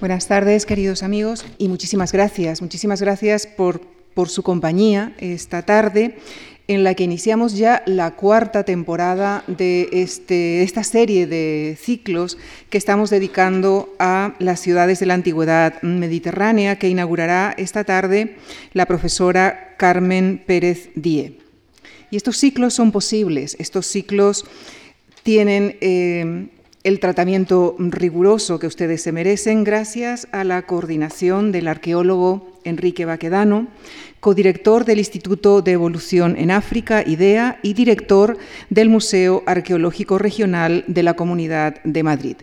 Buenas tardes, queridos amigos, y muchísimas gracias. Muchísimas gracias por, por su compañía esta tarde en la que iniciamos ya la cuarta temporada de este, esta serie de ciclos que estamos dedicando a las ciudades de la antigüedad mediterránea que inaugurará esta tarde la profesora Carmen Pérez Die. Y estos ciclos son posibles, estos ciclos tienen eh, el tratamiento riguroso que ustedes se merecen gracias a la coordinación del arqueólogo Enrique Baquedano, codirector del Instituto de Evolución en África, IDEA, y director del Museo Arqueológico Regional de la Comunidad de Madrid.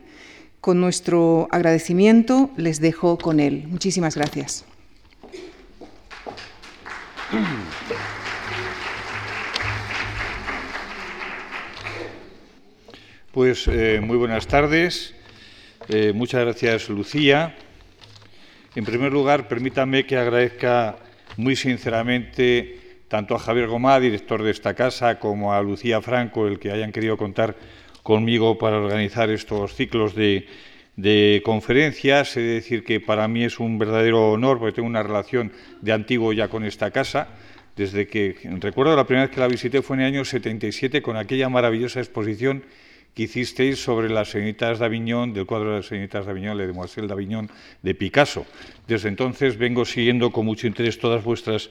Con nuestro agradecimiento les dejo con él. Muchísimas gracias. Pues eh, muy buenas tardes. Eh, muchas gracias, Lucía. En primer lugar, permítame que agradezca muy sinceramente tanto a Javier Gomá, director de esta casa, como a Lucía Franco, el que hayan querido contar conmigo para organizar estos ciclos de, conferencias. He de decir que para mí es un verdadero honor, porque tengo una relación de antiguo ya con esta casa. Desde que recuerdo la primera vez que la visité fue en el año 77 con aquella maravillosa exposición que hicisteis sobre las señoritas de del cuadro de las señoritas de Aviñón, de Demoiselle de Aviñón, de Picasso. Desde entonces vengo siguiendo con mucho interés todas vuestras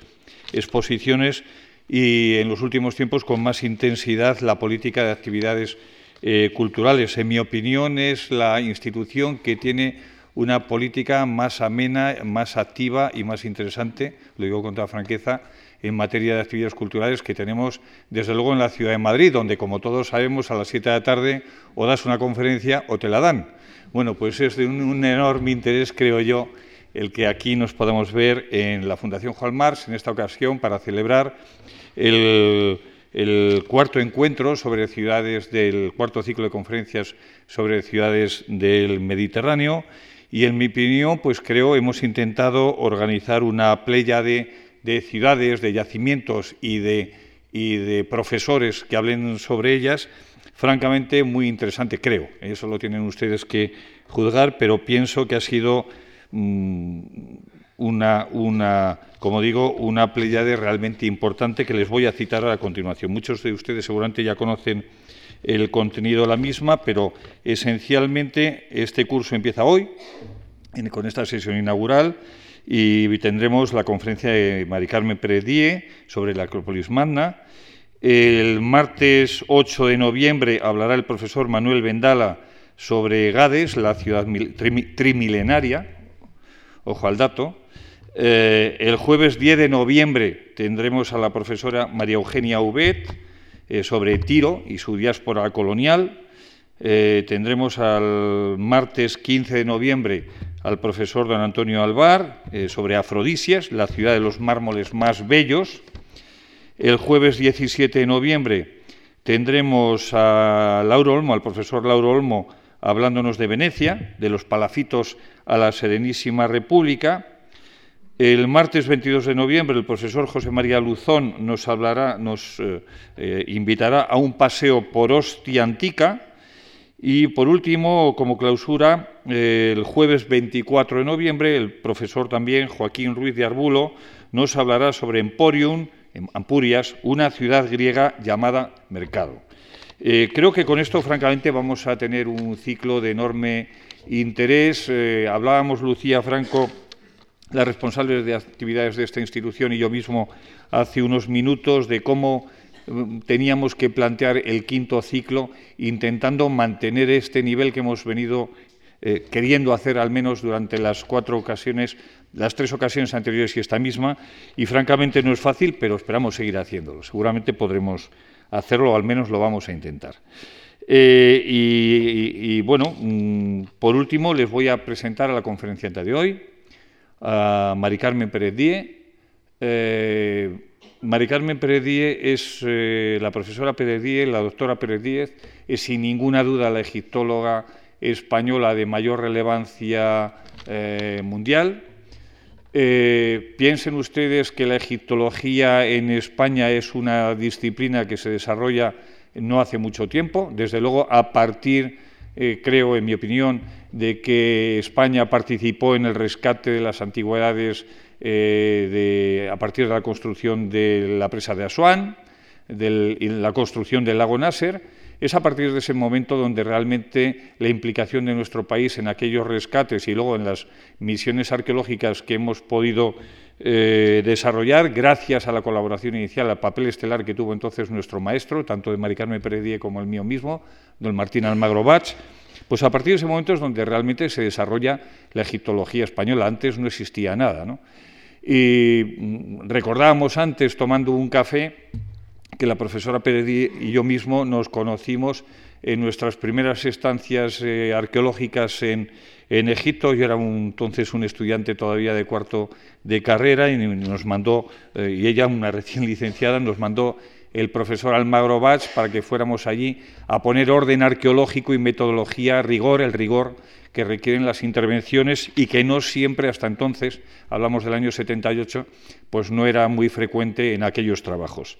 exposiciones y en los últimos tiempos con más intensidad la política de actividades eh, culturales. En mi opinión es la institución que tiene una política más amena, más activa y más interesante, lo digo con toda franqueza, en materia de actividades culturales que tenemos, desde luego, en la ciudad de Madrid, donde, como todos sabemos, a las 7 de la tarde o das una conferencia o te la dan. Bueno, pues es de un, enorme interés, creo yo, el que aquí nos podamos ver en la Fundación Juan Mars, en esta ocasión, para celebrar el, cuarto encuentro sobre ciudades del cuarto ciclo de conferencias sobre ciudades del Mediterráneo. Y en mi opinión, pues creo hemos intentado organizar una playa de de ciudades, de yacimientos y de, y de profesores que hablen sobre ellas, francamente muy interesante, creo. Eso lo tienen ustedes que juzgar, pero pienso que ha sido mm, una, una, como digo, una pléyade realmente importante que les voy a citar a continuación. Muchos de ustedes seguramente ya conocen el contenido de la misma, pero esencialmente este curso empieza hoy, con esta sesión inaugural y tendremos la conferencia de Mari Carmen Pérez sobre la Acrópolis Magna. El martes 8 de noviembre hablará el profesor Manuel Vendala sobre Gades, la ciudad trimilenaria. Ojo al dato. Eh, el jueves 10 de noviembre tendremos a la profesora María Eugenia Ubet eh, sobre Tiro y su diáspora colonial. Eh, tendremos al martes 15 de noviembre al profesor don Antonio Alvar eh, sobre Afrodisias, la ciudad de los mármoles más bellos. El jueves 17 de noviembre tendremos a Lauro Olmo, al profesor Lauro Olmo, hablándonos de Venecia, de los palafitos a la Serenísima República. El martes 22 de noviembre el profesor José María Luzón nos hablará, nos eh, invitará a un paseo por Ostia Antica, y por último, como clausura, el jueves 24 de noviembre, el profesor también Joaquín Ruiz de Arbulo nos hablará sobre Emporium, en Ampurias, una ciudad griega llamada Mercado. Eh, creo que con esto, francamente, vamos a tener un ciclo de enorme interés. Eh, hablábamos, Lucía Franco, las responsables de actividades de esta institución y yo mismo hace unos minutos, de cómo teníamos que plantear el quinto ciclo intentando mantener este nivel que hemos venido eh, queriendo hacer al menos durante las cuatro ocasiones, las tres ocasiones anteriores y esta misma, y francamente no es fácil, pero esperamos seguir haciéndolo. Seguramente podremos hacerlo, o al menos lo vamos a intentar. Eh, y, bueno, mm, por último les voy a presentar a la conferenciante de hoy, a Mari Carmen Pérez Die. Eh, Mari Carmen Pérez es eh, la profesora Pérez la doctora Pérez es sin ninguna duda la egiptóloga española de mayor relevancia eh, mundial. Eh, piensen ustedes que la egiptología en España es una disciplina que se desarrolla no hace mucho tiempo, desde luego a partir creo, en mi opinión, de que España participó en el rescate de las antigüedades eh, a partir de la construcción de la presa de Asuán y la construcción del lago Nasser. Es a partir de ese momento donde realmente la implicación de nuestro país en aquellos rescates y luego en las misiones arqueológicas que hemos podido eh, desarrollar, gracias a la colaboración inicial, al papel estelar que tuvo entonces nuestro maestro, tanto de Mari Carmen Pérez como el mío mismo, don Martín Almagro Bach, pues a partir de ese momento es donde realmente se desarrolla la egiptología española. Antes no existía nada. ¿no? Y mm, recordábamos antes, tomando un café, que la profesora Pérez y yo mismo nos conocimos en nuestras primeras estancias eh, arqueológicas en, en, Egipto. Yo era entonces un estudiante todavía de cuarto de carrera y nos mandó, eh, y ella, una recién licenciada, nos mandó el profesor Almagro Bach para que fuéramos allí a poner orden arqueológico y metodología, rigor, el rigor que requieren las intervenciones y que no siempre hasta entonces, hablamos del año 78, pues no era muy frecuente en aquellos trabajos.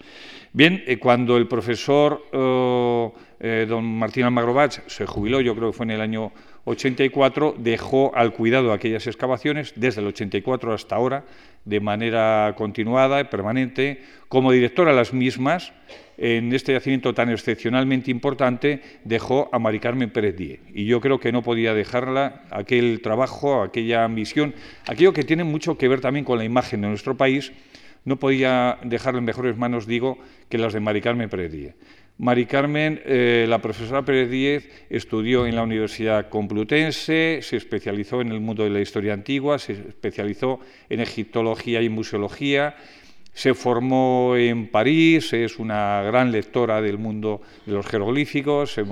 Bien, eh, cuando el profesor eh, eh, don Martín Almagro Bach se jubiló, yo creo que fue en el año 84, dejó al cuidado aquellas excavaciones desde el 84 hasta ahora, de manera continuada y permanente, como directora de las mismas, en este yacimiento tan excepcionalmente importante, dejó a Mari Carmen Pérez Díez. Y yo creo que no podía dejarla, aquel trabajo, aquella misión, aquello que tiene mucho que ver también con la imagen de nuestro país, no podía dejarla en mejores manos, digo, que las de Mari Carmen Pérez Díez. Mari Carmen, eh, la profesora Pérez Díez, estudió en la Universidad Complutense, se especializó en el mundo de la historia antigua, se especializó en egiptología y museología, se formó en París, es una gran lectora del mundo de los jeroglíficos, se,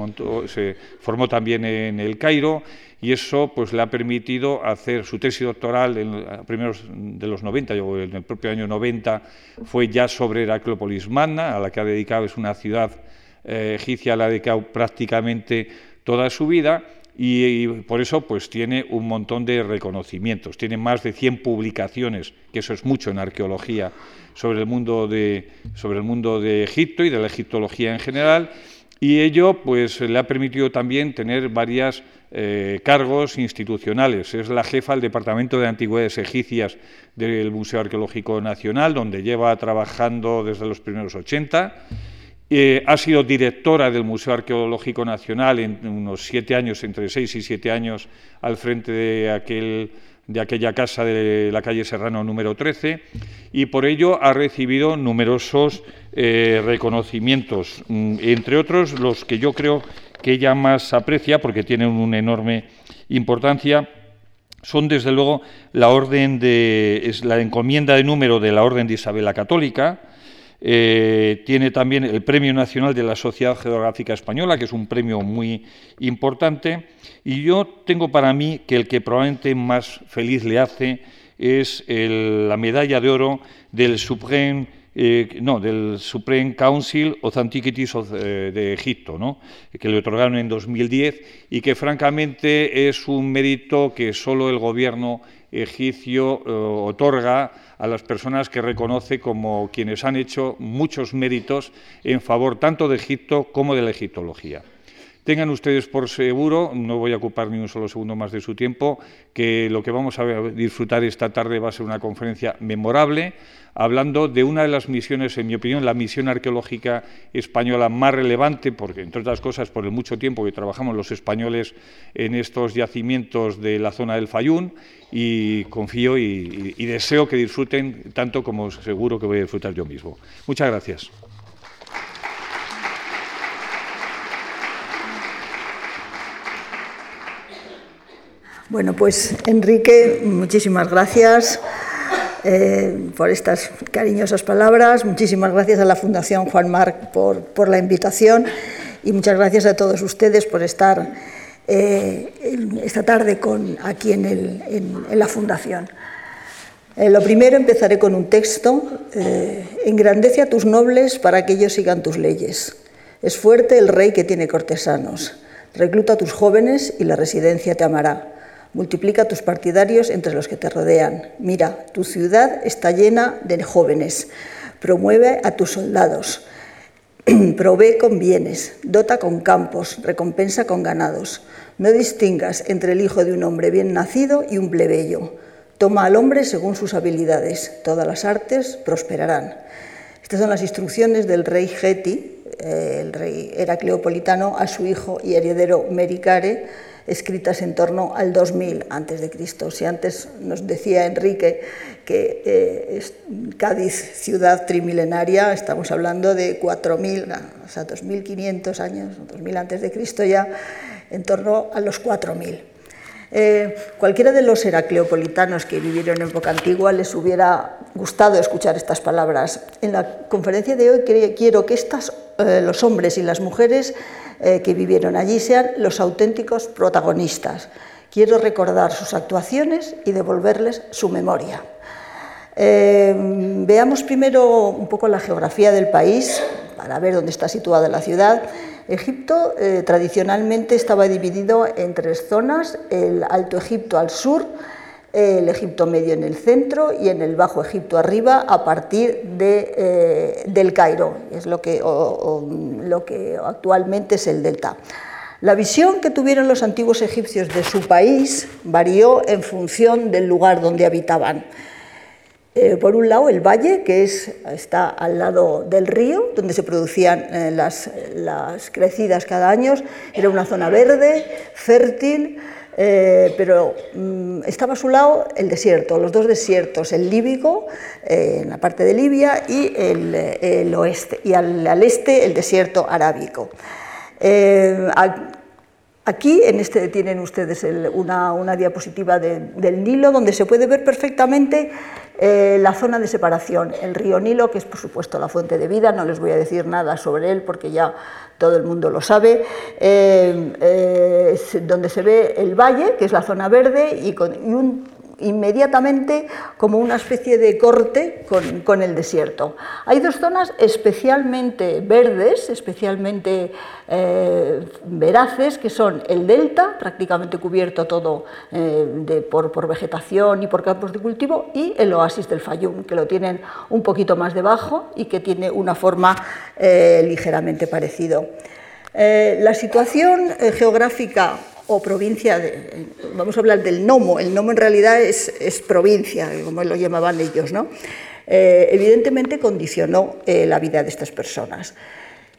se formó también en el Cairo y eso pues le ha permitido hacer su tesis doctoral en primeros de los 90, en el propio año 90 fue ya sobre Heraclópolis Magna, a la que ha dedicado, es una ciudad eh, egipcia, la ha dedicado prácticamente toda su vida y, por eso pues tiene un montón de reconocimientos, tiene más de 100 publicaciones, que eso es mucho en arqueología, sobre el mundo de, sobre el mundo de Egipto y de la egiptología en general, y ello pues le ha permitido también tener varios eh, cargos institucionales. Es la jefa del Departamento de Antigüedades Egipcias del Museo Arqueológico Nacional, donde lleva trabajando desde los primeros 80 eh, ha sido directora del Museo Arqueológico Nacional en unos siete años, entre seis y siete años, al frente de, aquel, de aquella casa de la calle Serrano número 13, y por ello ha recibido numerosos eh, reconocimientos, mm, entre otros los que yo creo que ella más aprecia, porque tienen una enorme importancia, son desde luego la orden de es la encomienda de número de la Orden de Isabel la Católica, eh, tiene también el Premio Nacional de la Sociedad Geográfica Española, que es un premio muy importante. Y yo tengo para mí que el que probablemente más feliz le hace es la medalla de oro del Supreme, eh, no, del Supreme Council of Antiquities eh, de Egipto, ¿no? que le otorgaron en 2010 y que francamente es un mérito que solo el gobierno egipcio otorga a las personas que reconoce como quienes han hecho muchos méritos en favor tanto de Egipto como de la egiptología. Tengan ustedes por seguro, no voy a ocupar ni un solo segundo más de su tiempo, que lo que vamos a disfrutar esta tarde va a ser una conferencia memorable, hablando de una de las misiones, en mi opinión, la misión arqueológica española más relevante, porque, entre otras cosas, por el mucho tiempo que trabajamos los españoles en estos yacimientos de la zona del Fayún, y confío y, deseo que disfruten tanto como seguro que voy a disfrutar yo mismo. Muchas gracias. Bueno, pues Enrique, muchísimas gracias eh, por estas cariñosas palabras, muchísimas gracias a la Fundación Juan Marc por, la invitación y muchas gracias a todos ustedes por estar eh, esta tarde con, aquí en, la Fundación. Eh, lo primero empezaré con un texto. Engrandece a tus nobles para que ellos sigan tus leyes. Es fuerte el rey que tiene cortesanos. Recluta a tus jóvenes y la residencia te amará. Multiplica tus partidarios entre los que te rodean. Mira, tu ciudad está llena de jóvenes. Promueve a tus soldados. Provee con bienes, dota con campos, recompensa con ganados. No distingas entre el hijo de un hombre bien nacido y un plebeyo. Toma al hombre según sus habilidades. Todas las artes prosperarán. Estas son las instrucciones del rey Geti, eh, el rey Heracleopolitano, a su hijo y heredero Mericare, escritas en torno al 2000 a.C. Si antes nos decía Enrique que eh, Cádiz, ciudad trimilenaria, estamos hablando de 4.000, o sea, 2.500 años, 2.000 antes de Cristo ya, en torno a los 4.000. Eh, cualquiera de los heracleopolitanos que vivieron en época antigua les hubiera gustado escuchar estas palabras. En la conferencia de hoy quiero que estas, eh, los hombres y las mujeres eh, que vivieron allí sean los auténticos protagonistas. Quiero recordar sus actuaciones y devolverles su memoria. veamos primero un poco la geografía del país para ver dónde está situada la ciudad. Egipto eh, tradicionalmente estaba dividido en tres zonas, el Alto Egipto al sur, el Egipto medio en el centro y en el Bajo Egipto arriba a partir de, eh, del Cairo, es lo que, lo que actualmente es el delta. La visión que tuvieron los antiguos egipcios de su país varió en función del lugar donde habitaban. Eh, por un lado, el valle, que es, está al lado del río, donde se producían eh, las, crecidas cada año, era una zona verde, fértil, eh, pero mm, estaba a su lado el desierto, los dos desiertos, el líbico, en la parte de Libia, y el, oeste, y al, este el desierto arábico. Aquí en este tienen ustedes una, diapositiva del Nilo donde se puede ver perfectamente eh, la zona de separación, el río Nilo, que es por supuesto la fuente de vida, no les voy a decir nada sobre él porque ya todo el mundo lo sabe, eh, eh, donde se ve el valle, que es la zona verde, y, con, y un inmediatamente como una especie de corte con, el desierto. Hay dos zonas especialmente verdes, especialmente eh, veraces, que son el delta, prácticamente cubierto todo eh, por, vegetación y por campos de cultivo, y el oasis del Fayum, que lo tienen un poquito más debajo y que tiene una forma eh, ligeramente parecido. la situación geográfica o provincia, de, vamos a hablar del Nomo, el Nomo en realidad es, provincia, como lo llamaban ellos, ¿no? Eh, evidentemente condicionó eh, la vida de estas personas.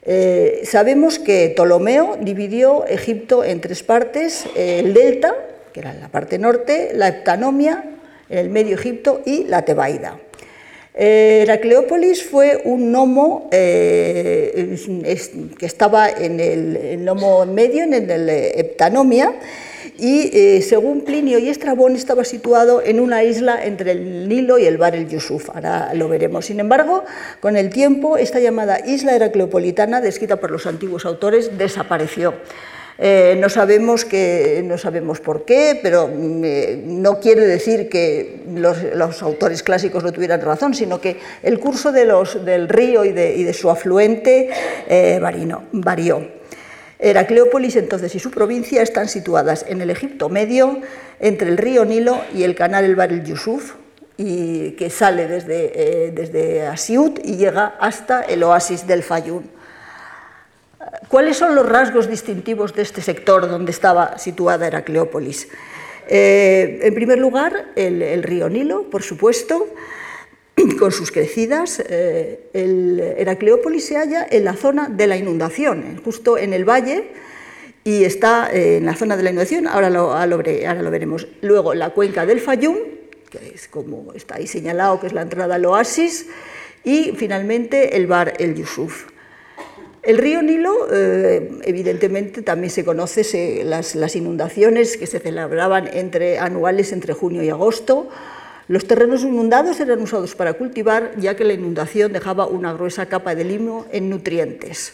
Eh, sabemos que Ptolomeo dividió Egipto en tres partes, el delta, que era la parte norte, la heptanomia, el medio Egipto y la Tebaida. Heracleópolis fue un nomo eh, que estaba en el, nomo medio, en el heptanomia, y eh, según Plinio y Estrabón estaba situado en una isla entre el Nilo y el Bar el Yusuf. Ahora lo veremos. Sin embargo, con el tiempo, esta llamada isla heracleopolitana, descrita por los antiguos autores, desapareció. Eh, no, sabemos que, no sabemos por qué, pero mm, eh, no quiere decir que los, autores clásicos no tuvieran razón, sino que el curso de los, del río y de, su afluente eh, varió. Heracleópolis entonces y su provincia están situadas en el Egipto medio, entre el río Nilo y el canal El Bar el Yusuf, y que sale desde, desde Asiut y llega hasta el oasis del Fayún. ¿Cuáles son los rasgos distintivos de este sector donde estaba situada Heracleópolis? Eh, en primer lugar, el, río Nilo, por supuesto, con sus crecidas. Eh, Heracleópolis se halla en la zona de la inundación, justo en el valle, y está eh, en la zona de la inundación, ahora lo, ahora lo veremos. Luego, la cuenca del Fayum, que es como está ahí señalado, que es la entrada al oasis, y finalmente el bar El Yusuf. El río Nilo, eh, evidentemente, también se conoce las, inundaciones que se celebraban entre, anuales entre junio y agosto. Los terrenos inundados eran usados para cultivar, ya que la inundación dejaba una gruesa capa de limo en nutrientes.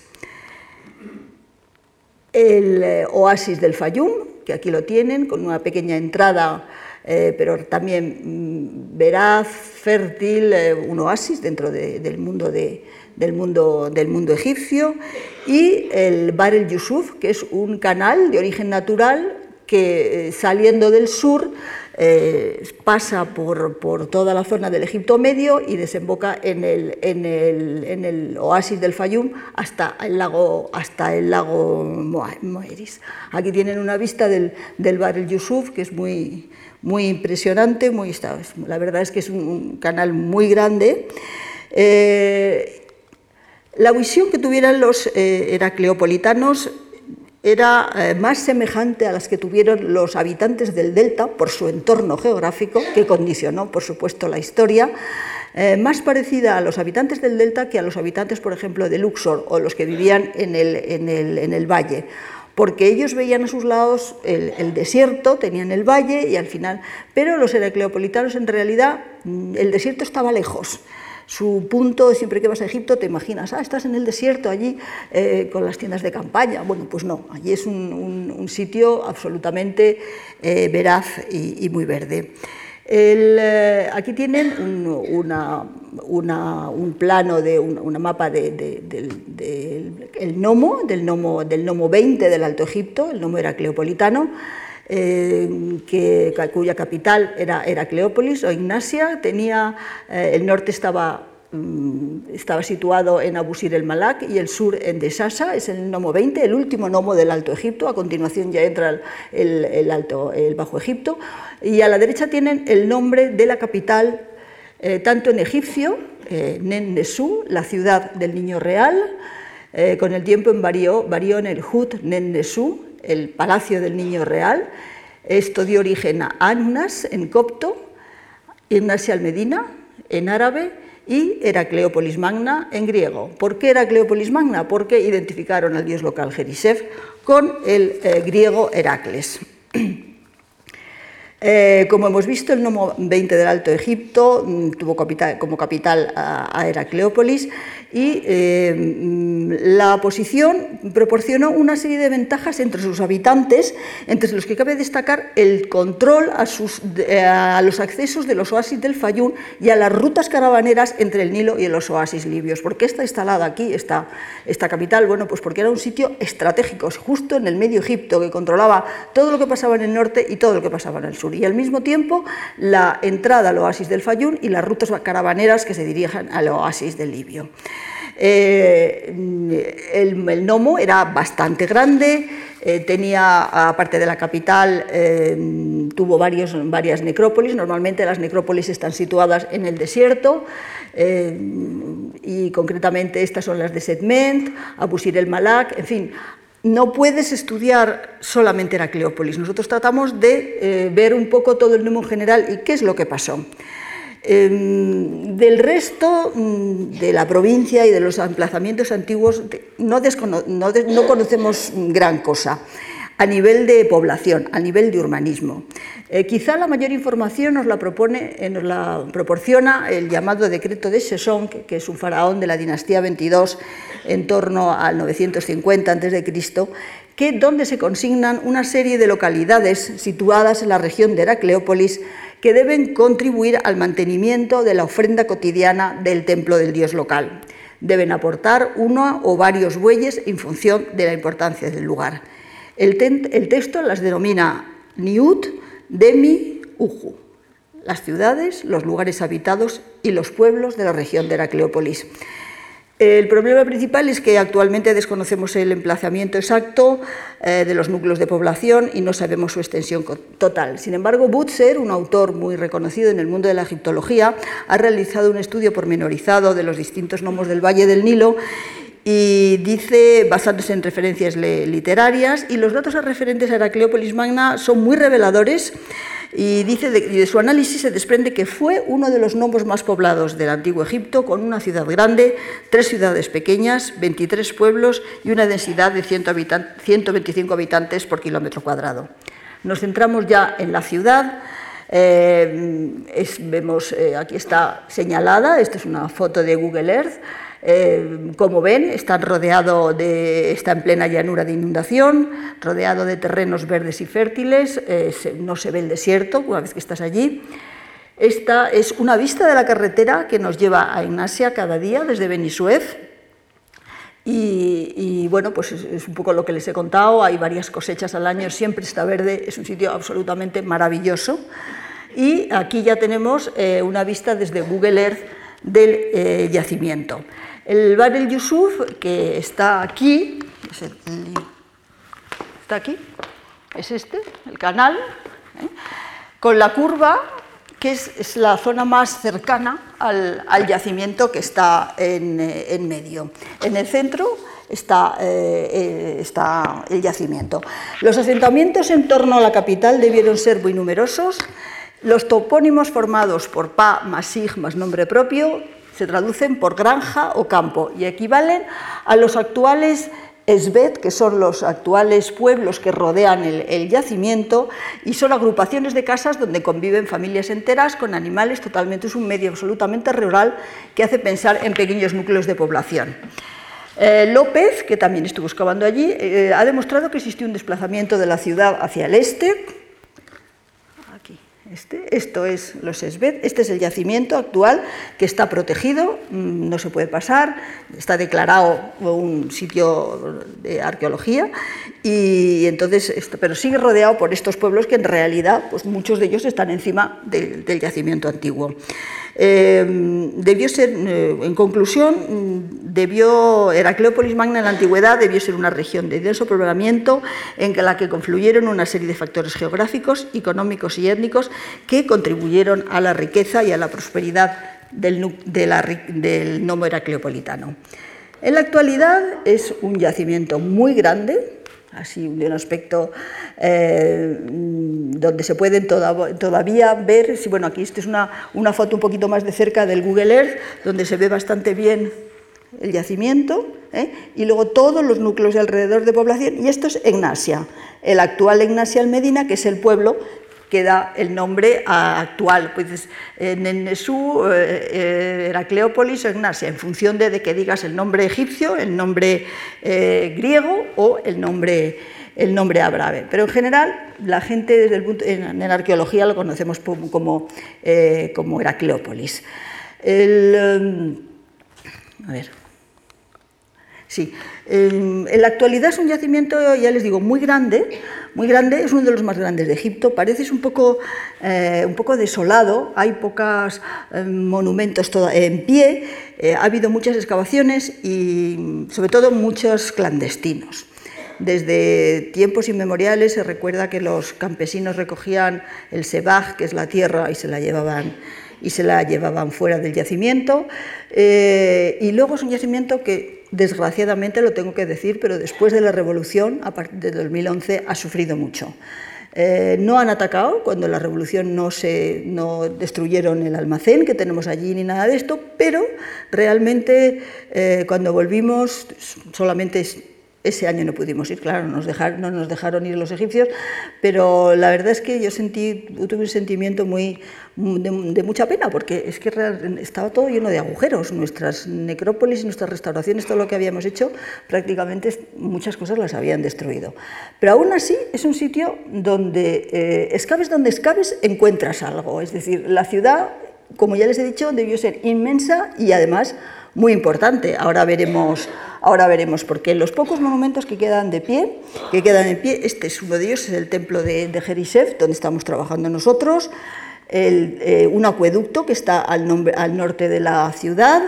El eh, oasis del Fayum, que aquí lo tienen, con una pequeña entrada, eh, pero también mm, veraz, fértil, un oasis dentro del mundo de, del mundo, del mundo egipcio, y el Bar el Yusuf, que es un canal de origen natural que eh, saliendo del sur eh, pasa por, toda la zona del Egipto Medio y desemboca en el, en el, oasis del Fayum hasta el lago, hasta el lago Moeris. Aquí tienen una vista del, del Bar el Yusuf, que es muy, muy impresionante, muy, la verdad es que es un, canal muy grande. Eh, la visión que tuvieran los eh, heracleopolitanos era eh, más semejante a las que tuvieron los habitantes del delta por su entorno geográfico, que condicionó, por supuesto, la historia, eh, más parecida a los habitantes del delta que a los habitantes, por ejemplo, de Luxor o los que vivían en el, el, valle porque ellos veían a sus lados el, desierto, tenían el valle y al final, pero los heracleopolitanos en realidad mm, el desierto estaba lejos su punto, siempre que vas a Egipto te imaginas, ah, estás en el desierto allí eh, con las tiendas de campaña. Bueno, pues no, allí es un, sitio absolutamente eh, veraz y, muy verde. Eh, aquí tienen un, plano de una mapa del, Nomo, del Nomo, del Nomo 20 del Alto Egipto, el Nomo era cleopolitano, que, cuya capital era, era Cleópolis o Ignacia, tenía, eh, el norte estaba, mm, estaba situado en Abusir el Malak y el sur en Desasa, es el nomo 20, el último nomo del Alto Egipto, a continuación ya entra el, Alto, el Bajo Egipto, y a la derecha tienen el nombre de la capital, eh, tanto en egipcio, eh, Nen Nesu, la ciudad del Niño Real, con el tiempo en varió, varió en el Hut Nen Nesu, el Palacio del Niño Real. Esto dio origen a Annas en copto, Ignacia al Medina en árabe y Heracleópolis Magna en griego. ¿Por qué Heracleópolis Magna? Porque identificaron al dios local Jerisef con el eh, griego Heracles. Eh, como hemos visto, el Nomo 20 del Alto Egipto mm, tuvo como capital a Heracleópolis y eh, mm, la posición proporcionó una serie de ventajas entre sus habitantes, entre los que cabe destacar el control a, los accesos de los oasis del Fayún y a las rutas caravaneras entre el Nilo y los oasis libios. ¿Por qué está instalada aquí esta capital? Bueno, pues porque era un sitio estratégico, justo en el medio Egipto, que controlaba todo lo que pasaba en el norte y todo lo que pasaba en el sur. Y al mismo tiempo la entrada al oasis del Fayún y las rutas caravaneras que se dirigen al oasis del Libio. Eh, el, Nomo era bastante grande, eh, tenía, aparte de la capital, eh, tuvo varios, varias necrópolis. Normalmente las necrópolis están situadas en el desierto y concretamente estas son las de Sedment, Abusir el Malak, en fin. No puedes estudiar solamente Heracleópolis. Nosotros tratamos de ver un poco todo el en general y qué es lo que pasó. Em, del resto mm, de la provincia y de los emplazamientos antiguos no, conocemos gran cosa a nivel de población, a nivel de urbanismo. Eh, quizá la mayor información nos la, eh, proporciona el llamado decreto de Sesón, que, es un faraón de la dinastía 22 en torno al 950 a.C., que, donde se consignan una serie de localidades situadas en la región de Heracleópolis que deben contribuir al mantenimiento de la ofrenda cotidiana del templo del dios local. Deben aportar uno o varios bueyes en función de la importancia del lugar. El, texto las denomina Niut, Demi, Uju, las ciudades, los lugares habitados y los pueblos de la región de Heracleópolis. El problema principal es que actualmente desconocemos el emplazamiento exacto eh, de los núcleos de población y no sabemos su extensión total. Sin embargo, Butzer, un autor muy reconocido en el mundo de la egiptología, ha realizado un estudio pormenorizado de los distintos nomos del Valle del Nilo y dice, basándose en referencias literarias, y los datos referentes a Heracleópolis Magna son muy reveladores y dice de, su análisis se desprende que fue uno de los nomos más poblados del antiguo Egipto, con una ciudad grande, tres ciudades pequeñas, 23 pueblos y una densidad de 125 habitantes por kilómetro cuadrado. Nos centramos ya en la ciudad. Eh, vemos, eh, aquí está señalada, esta es una foto de Google Earth, eh, como ven, está, rodeado de, está en plena llanura de inundación, rodeado de terrenos verdes y fértiles, eh, no se ve el desierto una vez que estás allí. Esta es una vista de la carretera que nos lleva a Ignacia cada día desde Benisuez. Y, y, bueno, pues es, un poco lo que les he contado, hay varias cosechas al año, siempre está verde, es un sitio absolutamente maravilloso. Y aquí ya tenemos eh, una vista desde Google Earth del yacimiento. El Bar el Yusuf, que está aquí, está aquí, es este, el canal, ¿eh? con la curva, que es, la zona más cercana al, yacimiento que está en, medio. En el centro está, está, el yacimiento. Los asentamientos en torno a la capital debieron ser muy numerosos los topónimos formados por pa más sig más nombre propio se traducen por granja o campo y equivalen a los actuales esbet, que son los actuales pueblos que rodean el, yacimiento, y son agrupaciones de casas donde conviven familias enteras con animales totalmente, es un medio absolutamente rural que hace pensar en pequeños núcleos de población. Eh, López, que también estuvo excavando allí, eh, ha demostrado que existió un desplazamiento de la ciudad hacia el este, este, esto es los Esbet, este es el yacimiento actual que está protegido, mm, no se puede pasar, está declarado un sitio de arqueología y entonces, pero sigue rodeado por estos pueblos que en realidad, pues muchos de ellos están encima del yacimiento antiguo. Em, debió ser, eh, en conclusión, mm, debió, Heracleópolis Magna en la antigüedad debió ser una región de denso poblamiento en la que confluyeron una serie de factores geográficos, económicos y étnicos que contribuyeron a la riqueza y a la prosperidad del, del nomo heracleopolitano. En la actualidad es un yacimiento muy grande, así de un aspecto eh, donde se pueden todavía ver, si, bueno, aquí esta es una, una, foto un poquito más de cerca del Google Earth, donde se ve bastante bien el yacimiento, ¿eh? y luego todos los núcleos de alrededor de población, y esto es Ignacia, el actual Ignacia Medina, que es el pueblo que da el nombre actual, pues en Nesú, eh, eh, Heracleópolis o Ignacia, en función de, que digas el nombre egipcio, el nombre eh, griego o el nombre, el nombre abrave. Pero en general, la gente desde el punto, en, la arqueología lo conocemos como, como, como Heracleópolis. El, a ver. Sí, en la actualidad es un yacimiento, ya les digo, muy grande, muy grande, es uno de los más grandes de Egipto, parece un poco, eh, un poco desolado, hay pocos eh, monumentos en pie, eh, ha habido muchas excavaciones y sobre todo muchos clandestinos. Desde tiempos inmemoriales se recuerda que los campesinos recogían el sebaj, que es la tierra, y se la llevaban y se la llevaban fuera del yacimiento. y luego es un yacimiento que desgraciadamente lo tengo que decir, pero después de la revolución, a partir de 2011, ha sufrido mucho. Eh, no han atacado cuando la revolución no, se, no destruyeron el almacén que tenemos allí ni nada de esto, pero realmente eh, cuando volvimos solamente ese año no pudimos ir, claro, no nos dejaron ir los egipcios, pero la verdad es que yo sentí, tuve un sentimiento muy, de, mucha pena, porque es que estaba todo lleno de agujeros. Nuestras necrópolis, nuestras restauraciones, todo lo que habíamos hecho, prácticamente muchas cosas las habían destruido. Pero aún así es un sitio donde, eh, escabes donde escabes, encuentras algo. Es decir, la ciudad, como ya les he dicho, debió ser inmensa y además muy importante. Ahora veremos Ahora veremos por. Los pocos monumentos que quedan de pie, que quedan en pie, este es uno de ellos, es el templo de, de donde estamos trabajando nosotros, eh, un acueducto que está al, norte de la ciudad,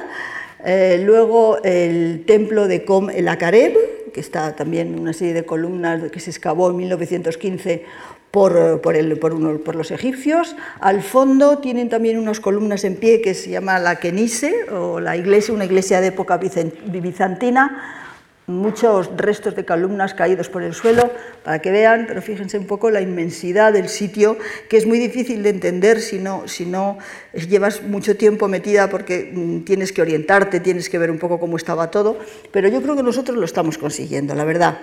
eh, luego el templo de Com el Akareb, que está también una serie de columnas que se excavó en 1915 por, por, los egipcios. Al fondo tienen también unas columnas en pie que se llama la Kenise, o la iglesia, una iglesia de época bizantina, muchos restos de columnas caídos por el suelo, para que vean, pero fíjense un poco la inmensidad del sitio, que es muy difícil de entender si no, si no llevas mucho tiempo metida porque mm, tienes que orientarte, tienes que ver un poco cómo estaba todo, pero yo creo que nosotros lo estamos consiguiendo, la verdad.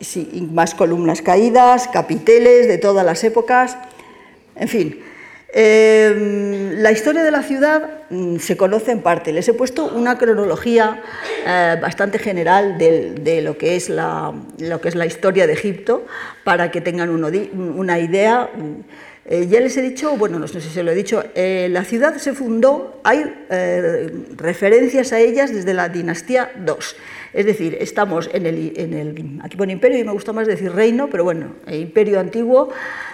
Sí, más columnas caídas, capiteles de todas las épocas, en fin. Em, la historia de la ciudad mm, se conoce en parte. Les he puesto una cronología eh, bastante general de, lo, que es la, historia de Egipto para que tengan una idea. Eh, ya les he dicho, bueno, no sé si se lo he dicho, eh, la ciudad se fundó, hay referencias a ellas desde la dinastía II. Es decir, estamos en el, en aquí pone imperio y me gusta más decir reino, pero bueno, el imperio antiguo,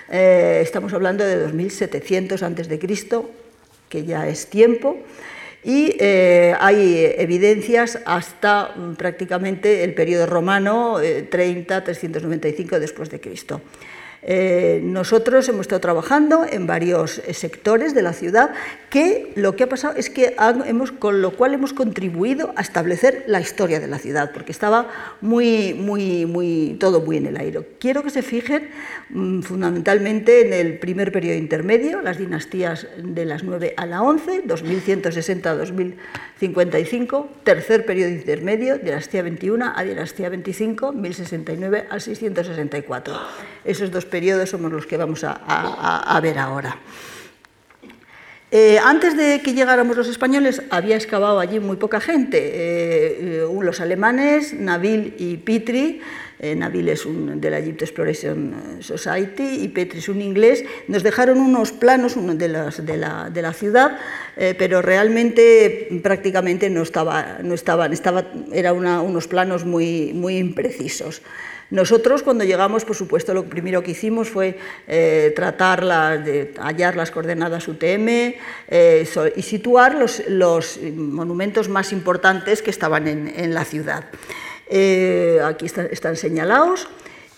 estamos hablando de 2700 antes de Cristo, que ya es tiempo, y hay evidencias hasta mm, prácticamente el periodo romano, 30-395 después de Cristo. Eh, nosotros hemos estado trabajando en varios eh, sectores de la ciudad que lo que ha pasado es que hemos, con lo cual hemos contribuido a establecer la historia de la ciudad, porque estaba muy, muy, muy, todo muy en el aire. Quiero que se fijen mm, fundamentalmente en el primer periodo intermedio, las dinastías de las 9 a la 11, 2160 a 2055, tercer periodo intermedio, dinastía 21 a dinastía 25, 1069 al 664. Esos dos periodos somos los que vamos a, ver ahora. Eh, antes de que llegáramos los españoles, había excavado allí muy poca gente. Eh, eh, los alemanes, Nabil y Petri, Nabil es un, de la Egypt Exploration Society y Petri es un inglés, nos dejaron unos planos de, de, la, ciudad, pero realmente prácticamente no, estaba, no estaban, estaba, eran unos planos muy, muy imprecisos. Nosotros cuando llegamos, por supuesto, lo primero que hicimos fue eh, tratar de hallar las coordenadas UTM eh, y situar los, monumentos más importantes que estaban en, la ciudad. Eh, aquí están, señalados.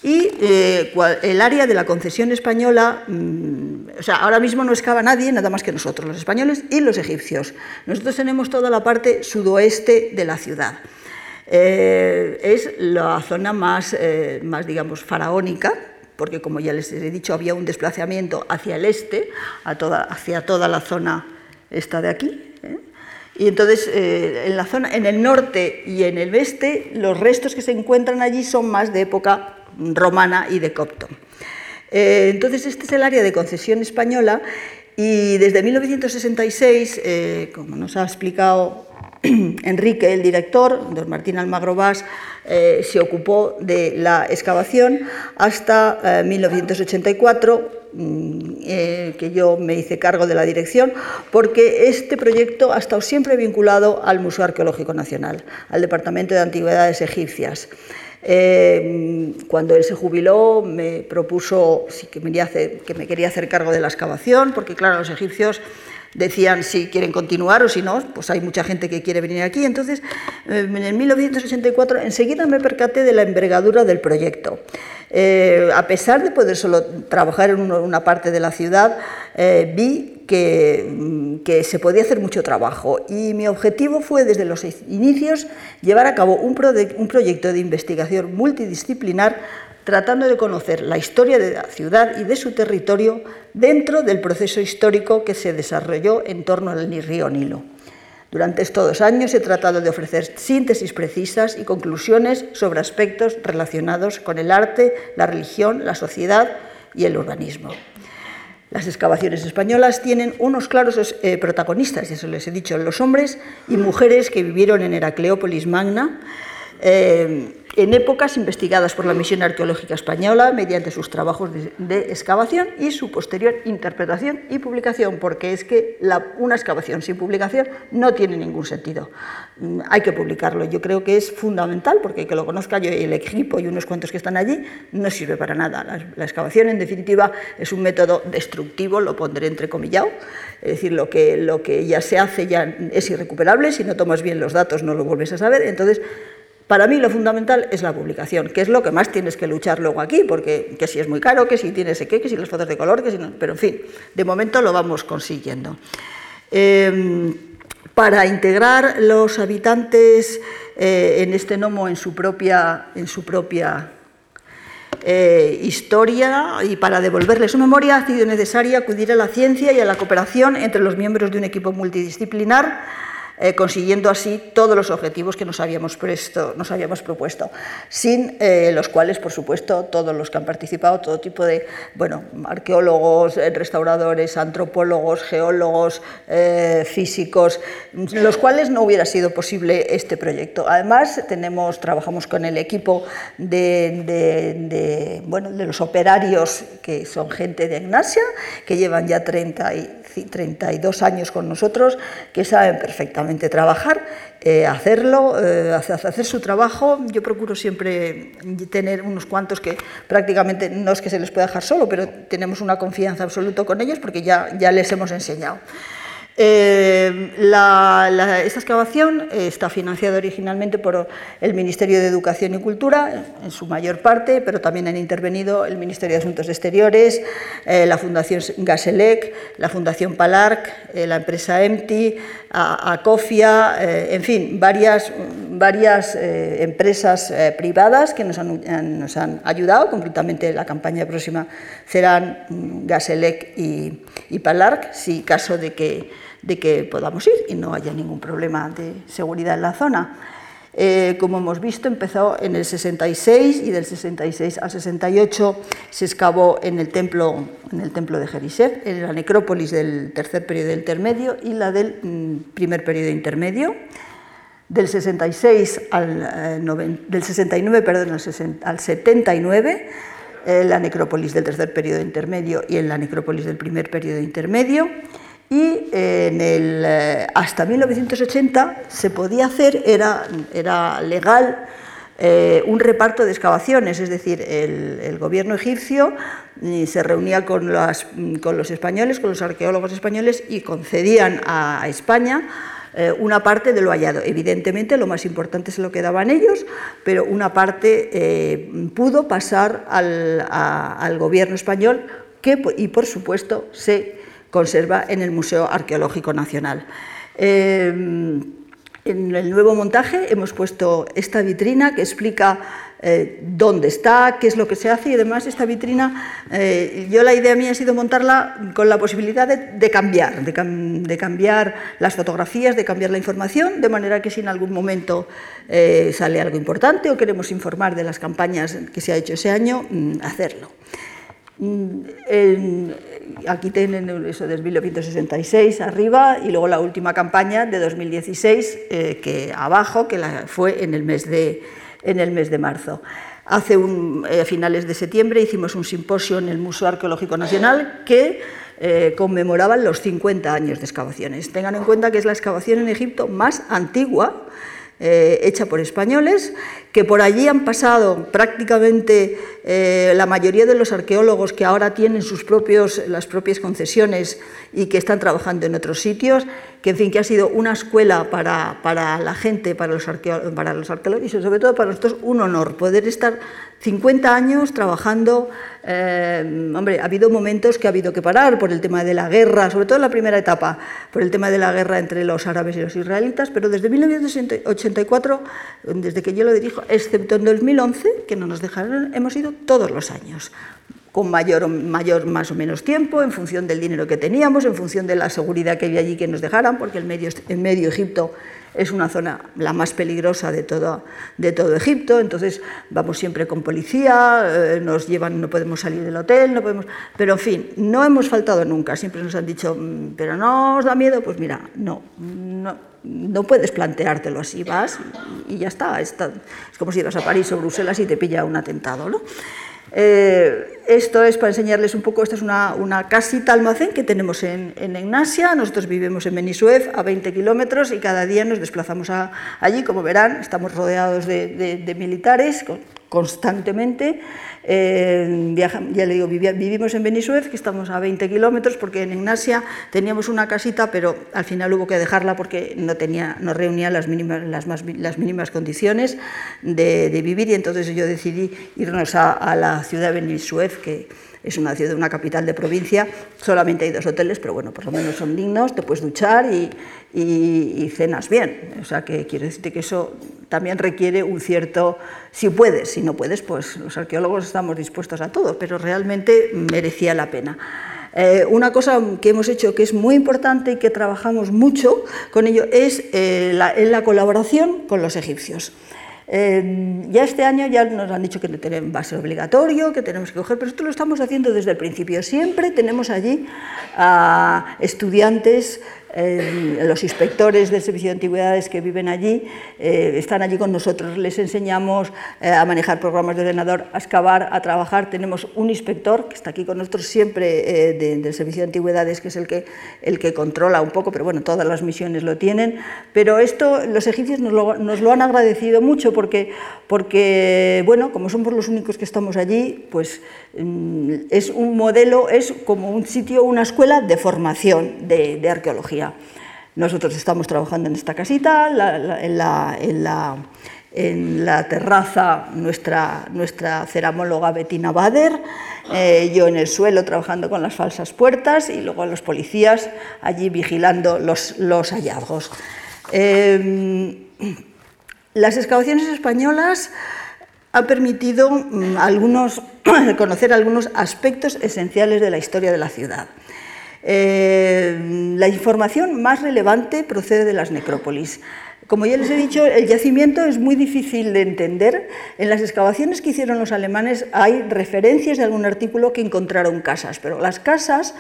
Y el área de la concesión española, mm, o sea, ahora mismo no excava nadie, nada más que nosotros, los españoles y los egipcios. Nosotros tenemos toda la parte sudoeste de la ciudad. Eh, es la zona más, eh, más, digamos, faraónica, porque como ya les he dicho, había un desplazamiento hacia el este, hacia toda la zona esta de aquí. ¿eh? Y entonces, en, la zona, en el norte y en el oeste, los restos que se encuentran allí son más de época romana y de copto. entonces, este es el área de concesión española y desde 1966, como nos ha explicado Enrique, el director, don Martín Almagro Vaz, eh, se ocupó de la excavación hasta 1984, eh, mm, eh, que yo me hice cargo de la dirección, porque este proyecto ha estado siempre vinculado al Museo Arqueológico Nacional, al Departamento de Antigüedades Egipcias. cuando él se jubiló me propuso que me quería hacer cargo de la excavación, porque claro, los egipcios decían si quieren continuar o si no, pues hay mucha gente que quiere venir aquí. Entonces, eh, en 1984 enseguida me percaté de la envergadura del proyecto. Eh, a pesar de poder solo trabajar en una parte de la ciudad, eh, vi que, mm, que, se podía hacer mucho trabajo y mi objetivo fue desde los inicios llevar a cabo un, un proyecto de investigación multidisciplinar tratando de conocer la historia de la ciudad y de su territorio dentro del proceso histórico que se desarrolló en torno al río Nilo. Durante estos años he tratado de ofrecer síntesis precisas y conclusiones sobre aspectos relacionados con el arte, la religión, la sociedad y el urbanismo. Las excavaciones españolas tienen unos claros eh, protagonistas, eso les he dicho, los hombres y mujeres que vivieron en Heracleópolis Magna, eh, en épocas investigadas por la Misión Arqueológica Española mediante sus trabajos de, excavación y su posterior interpretación y publicación, porque es que una excavación sin publicación no tiene ningún sentido. Mm, hay que publicarlo, yo creo que es fundamental, porque que lo conozca yo y el equipo y unos cuantos que están allí no sirve para nada. La, excavación, en definitiva, es un método destructivo, lo pondré entrecomillado, es decir, lo que, lo que ya se hace ya es irrecuperable, si no tomas bien los datos no lo vuelves a saber, entonces para mí lo fundamental es la publicación, que es lo que más tienes que luchar luego aquí, porque que si es muy caro, que si tienes qué, que si las fotos de color, que si no, pero en fin, de momento lo vamos consiguiendo. Em, para integrar los habitantes eh, en este nomo en su propia, en su propia eh, historia y para devolverle su memoria ha sido necesario acudir a la ciencia y a la cooperación entre los miembros de un equipo multidisciplinar eh, consiguiendo así todos los objetivos que nos habíamos, nos habíamos propuesto, sin eh, los cuales, por supuesto, todos los que han participado, todo tipo de bueno, arqueólogos, eh, restauradores, antropólogos, geólogos, físicos, los cuales no hubiera sido posible este proyecto. Además, tenemos, trabajamos con el equipo de, bueno, de los operarios, que son gente de Ignacia, que llevan ya 30 y 32 años con nosotros, que saben perfectamente trabajar, eh, hacerlo, eh, hacer su trabajo. Yo procuro siempre tener unos cuantos que prácticamente no es que se les pueda dejar solo, pero tenemos una confianza absoluta con ellos porque ya, ya les hemos enseñado. Eh, esta excavación está financiada originalmente por el Ministerio de Educación y Cultura, en su mayor parte, pero también han intervenido el Ministerio de Asuntos Exteriores, eh, la Fundación Gaselec, la Fundación Palarc, eh, la empresa EMTI, Acofia, en fin, varias, varias empresas privadas que nos han, ayudado, concretamente la campaña próxima serán mm, Gaselec y Palarc, si caso de que de que podamos ir y no haya ningún problema de seguridad en la zona. Eh, como hemos visto, empezó en el 66 y del 66 al 68 se excavó en el templo, en el templo de Jerisef, en la necrópolis del tercer periodo intermedio y la del mm, primer periodo intermedio. Del 66 al, eh, del 69 perdón, al, 79 eh, la necrópolis del tercer periodo intermedio y en la necrópolis del primer periodo intermedio y en el, eh, hasta 1980 se podía hacer, era, legal eh, un reparto de excavaciones, es decir, el, gobierno egipcio eh, se reunía con, con, los españoles, con los arqueólogos españoles y concedían a, España una parte de lo hallado. Evidentemente lo más importante se lo quedaban ellos, pero una parte pudo pasar al, al, gobierno español que, y por supuesto se conserva en el Museo Arqueológico Nacional. Eh, en el nuevo montaje hemos puesto esta vitrina que explica eh, dónde está, qué es lo que se hace y además esta vitrina, eh, yo la idea mía ha sido montarla con la posibilidad de, cambiar, de, cambiar las fotografías, de cambiar la información, de manera que si en algún momento sale algo importante o queremos informar de las campañas que se ha hecho ese año, mm, hacerlo. Mm, aquí tienen eso de 1966 arriba y luego la última campaña de 2016 eh, que abajo, que fue en el mes de, en el mes de marzo. Hace un, eh, a finales de septiembre hicimos un simposio en el Museo Arqueológico Nacional que eh, conmemoraba los 50 años de excavaciones. Tengan en cuenta que es la excavación en Egipto más antigua eh, hecha por españoles, que por allí han pasado prácticamente eh, la mayoría de los arqueólogos que ahora tienen sus propios, las propias concesiones y que están trabajando en otros sitios, que en fin, que ha sido una escuela para, para la gente, para los, para los arqueólogos y sobre todo para nosotros un honor poder estar 50 años trabajando. Eh, hombre, ha habido momentos que ha habido que parar por el tema de la guerra, sobre todo en la primera etapa, por el tema de la guerra entre los árabes y los israelitas, pero desde 1984, desde que yo lo dirijo, excepto en 2011, que no nos dejaron, hemos ido todos los años con mayor, mayor más o menos tiempo, en función del dinero que teníamos, en función de la seguridad que había allí que nos dejaran, porque el medio, el medio Egipto es una zona la más peligrosa de todo, de todo Egipto, entonces vamos siempre con policía, eh, nos llevan, no podemos salir del hotel, no podemos, pero en fin, no hemos faltado nunca, siempre nos han dicho, mm, pero no os da miedo, pues mira, no, no, no puedes planteártelo así, vas y, ya está, está, es como si ibas a París o Bruselas y te pilla un atentado, ¿no? Eh, esto es para enseñarles un poco, esta es una, una casita almacén que tenemos en, en Ignacia, nosotros vivimos en Benisuef a 20 kilómetros y cada día nos desplazamos a, allí, como verán, estamos rodeados de, de militares constantemente eh, ya le digo, vivimos en Benisuez, que estamos a 20 kilómetros, porque en Ignacia teníamos una casita, pero al final hubo que dejarla porque no, tenía, no reunía las mínimas, las, más, las mínimas condiciones de, vivir y entonces yo decidí irnos a, la ciudad de Benisuez, que es una ciudad, una capital de provincia, solamente hay dos hoteles, pero bueno, por lo menos son dignos, te puedes duchar y, y, cenas bien. O sea, que quiero decirte que eso también requiere un cierto, si puedes, si no puedes, pues los arqueólogos estamos dispuestos a todo, pero realmente merecía la pena. Eh, una cosa que hemos hecho que es muy importante y que trabajamos mucho con ello es eh, en la colaboración con los egipcios. Eh, ya este año ya nos han dicho que va a ser obligatorio, que tenemos que coger, pero esto lo estamos haciendo desde el principio. Siempre tenemos allí a estudiantes los inspectores del Servicio de Antigüedades que viven allí eh, están allí con nosotros, les enseñamos eh, a manejar programas de ordenador, a excavar, a trabajar. Tenemos un inspector que está aquí con nosotros siempre eh, del Servicio de Antigüedades, que es el que, el que controla un poco, pero bueno, todas las misiones lo tienen. Pero esto los egipcios nos lo, han agradecido mucho porque, porque, bueno, como somos los únicos que estamos allí, pues mm, es un modelo, es como un sitio, una escuela de formación de arqueología. Nosotros estamos trabajando en esta casita, en, la, terraza nuestra, nuestra ceramóloga Bettina Bader, eh, yo en el suelo trabajando con las falsas puertas y luego los policías allí vigilando los, hallazgos. Em, las excavaciones españolas han permitido mm, algunos, conocer algunos aspectos esenciales de la historia de la ciudad. Eh, la información más relevante procede de las necrópolis. Como ya les he dicho, el yacimiento es muy difícil de entender. En las excavaciones que hicieron los alemanes hay referencias de algún artículo que encontraron casas, pero las casas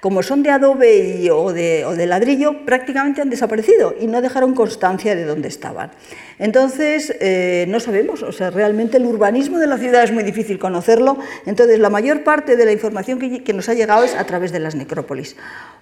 como son de adobe o, de, ladrillo, prácticamente han desaparecido y no dejaron constancia de dónde estaban. Entonces, eh, no sabemos, o sea, realmente el urbanismo de la ciudad es muy difícil conocerlo, entonces la mayor parte de la información que, nos ha llegado es a través de las necrópolis.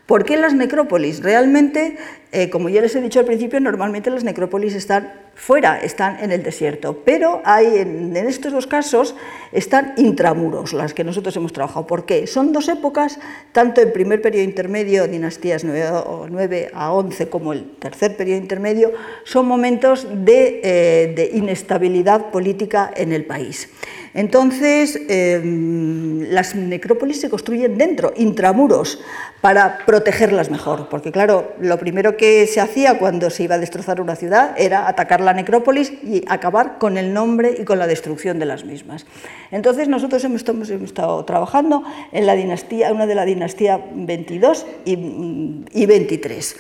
¿Por qué las necrópolis? Realmente, eh, como ya les he dicho al principio, normalmente las necrópolis están fuera, están en el desierto, pero hay, en, estos dos casos están intramuros, las que nosotros hemos trabajado. ¿Por qué? Son dos épocas, tanto el primer periodo intermedio, dinastías 9, a 11, como el tercer periodo intermedio, son momentos de, eh, de inestabilidad política en el país. Entonces, em, las necrópolis se construyen dentro, intramuros, para protegerlas mejor, porque claro, lo primero que se hacía cuando se iba a destrozar una ciudad era atacar la necrópolis y acabar con el nombre y con la destrucción de las mismas. Entonces, nosotros hemos, estado trabajando en la dinastía, una de la dinastía 22 y, 23.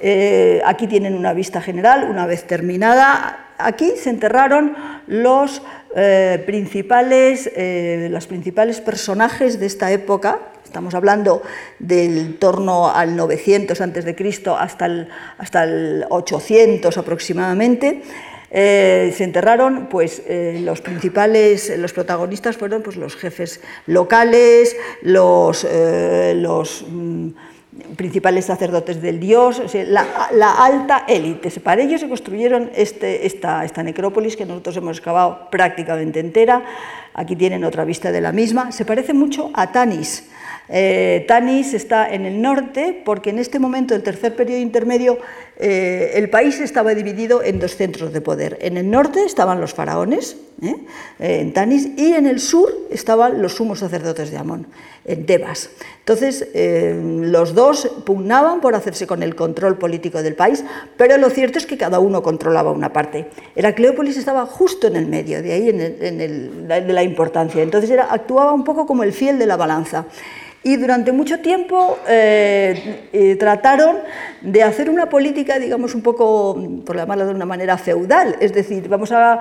Eh, aquí tienen una vista general, una vez terminada. Aquí se enterraron los eh, principales, eh, los principales personajes de esta época, estamos hablando del torno al 900 a.C. hasta el, hasta el 800 aproximadamente, eh, se enterraron, pues los principales, los protagonistas fueron pues, los jefes locales, los, los mm, principales sacerdotes del dios, la, alta élite. Para ellos se construyeron este, esta, esta necrópolis que nosotros hemos excavado prácticamente entera. Aquí tienen otra vista de la misma. Se parece mucho a Tanis. Eh, Tanis está en el norte porque en este momento, el tercer periodo intermedio, eh, el país estaba dividido en dos centros de poder. En el norte estaban los faraones, ¿eh? en Tanis, y en el sur estaban los sumos sacerdotes de Amón, en Tebas. Entonces, los dos pugnaban por hacerse con el control político del país, pero lo cierto es que cada uno controlaba una parte. Heracleópolis estaba justo en el medio, de ahí en, de la importancia. Entonces era, actuaba un poco como el fiel de la balanza y durante mucho tiempo eh, eh, trataron de hacer una política, digamos, un poco, por llamarlo de una manera feudal, es decir, vamos a,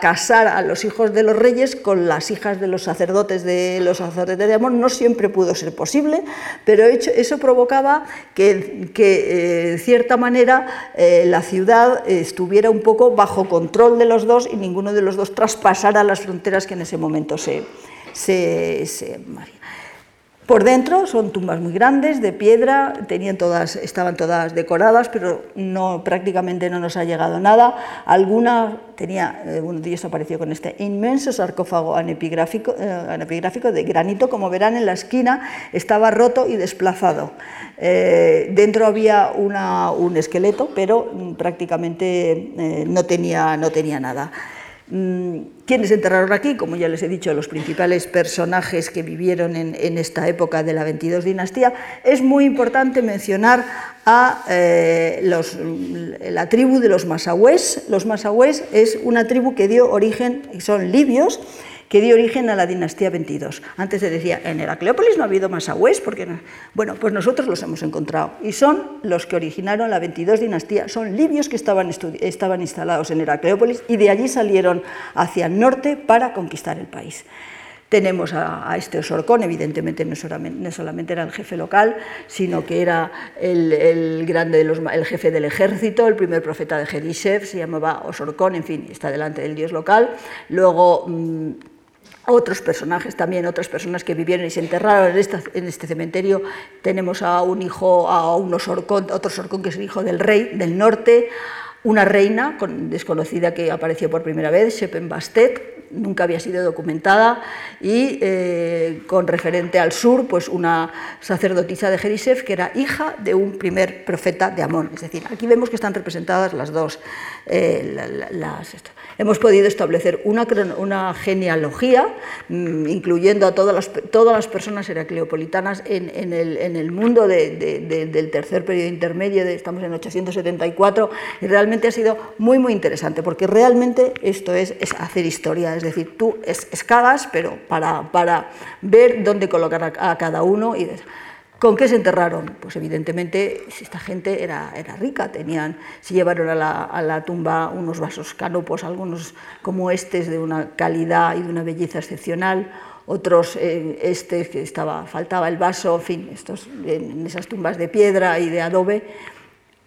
casar a los hijos de los reyes con las hijas de los sacerdotes de los sacerdotes de amor, no siempre pudo ser posible, pero eso provocaba que, de eh, cierta manera, la ciudad estuviera un poco bajo control de los dos y ninguno de los dos traspasara las fronteras que en ese momento se, se, se por dentro son tumbas muy grandes, de piedra, tenían todas, estaban todas decoradas, pero prácticamente no nos ha llegado nada. Alguna tenía, eh, uno de ellos apareció con este inmenso sarcófago anepigráfico, eh, de granito, como verán en la esquina, estaba roto y desplazado. Eh, dentro había un esqueleto, pero mm, prácticamente no, tenía, no tenía nada. Mm, ¿Quiénes enterraron aquí? Como ya les he dicho, los principales personajes que vivieron en, esta época de la 22 dinastía. Es muy importante mencionar a eh, la tribu de los Masahúes. Los Masahúes es una tribu que dio origen, son libios, que dio origen a la dinastía 22. Antes se decía, en Heracleópolis no ha habido más agües, porque bueno, pues nosotros los hemos encontrado y son los que originaron la 22 dinastía, son libios que estaban, estaban instalados en Heracleópolis y de allí salieron hacia el norte para conquistar el país. Tenemos a, este Osorcón, evidentemente no solamente, era el jefe local, sino que era el, grande el jefe del ejército, el primer profeta de Jedishev, se llamaba Osorcón, en fin, está delante del dios local. Luego. Mm, otros personajes también, otras personas que vivieron y se enterraron en, este cementerio. Tenemos a un hijo, a un Osorcón, otro Osorcón que es el hijo del rey del norte, una reina desconocida que apareció por primera vez, Shepen Bastet, nunca había sido documentada, y eh, con referente al sur, pues una sacerdotisa de Jerisef que era hija de un primer profeta de Amón. Es decir, aquí vemos que están representadas las dos. Eh, hemos podido establecer una, genealogía, mm, incluyendo a todas las, todas las personas heracleopolitanas en, en, el, mundo del tercer periodo intermedio, estamos en 874, y realmente ha sido muy, muy interesante, porque realmente esto es, es hacer historia, es decir, tú escalas, pero para, para ver dónde colocar a, a cada uno. y ¿Con qué se enterraron? Pues evidentemente esta gente era, era rica, tenían, se llevaron a la, a la, tumba unos vasos canopos, algunos como estos de una calidad y de una belleza excepcional, otros eh, este que estaba, faltaba el vaso, en fin, estos, en esas tumbas de piedra y de adobe,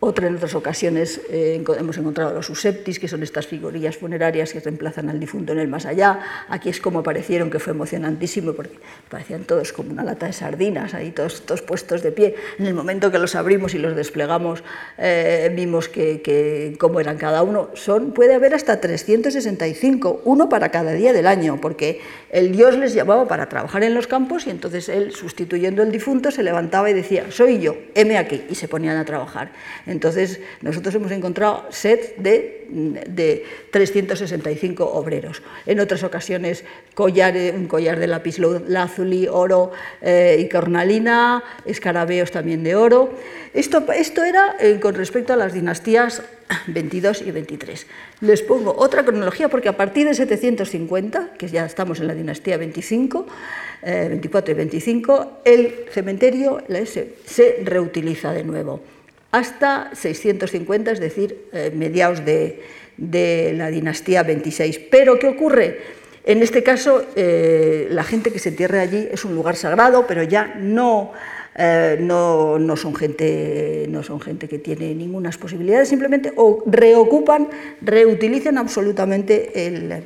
otra en otras ocasiones eh, hemos encontrado los useptis, que son estas figurillas funerarias que reemplazan al difunto en el más allá. Aquí es como aparecieron, que fue emocionantísimo, porque parecían todos como una lata de sardinas, ahí todos, todos puestos de pie. En el momento que los abrimos y los desplegamos, eh, vimos que, que, cómo eran cada uno. Son, puede haber hasta 365, uno para cada día del año, porque el dios les llamaba para trabajar en los campos y entonces él, sustituyendo al difunto, se levantaba y decía, soy yo, heme aquí, y se ponían a trabajar. Entonces, nosotros hemos encontrado sets de, de 365 obreros. En otras ocasiones, collar, un collar de lápiz lazuli, oro eh, y cornalina, escarabeos también de oro. Esto, esto era eh, con respecto a las dinastías 22 y 23. Les pongo otra cronología porque a partir de 750, que ya estamos en la dinastía 25, 24 eh, y 25, el cementerio se reutiliza de nuevo hasta 650, es decir, eh, mediados de, la dinastía 26. Pero, ¿qué ocurre? En este caso, eh, la gente que se entierra allí es un lugar sagrado, pero ya no, eh, no, no, son gente, no son gente que tiene ninguna posibilidades, simplemente o reocupan, reutilizan absolutamente el,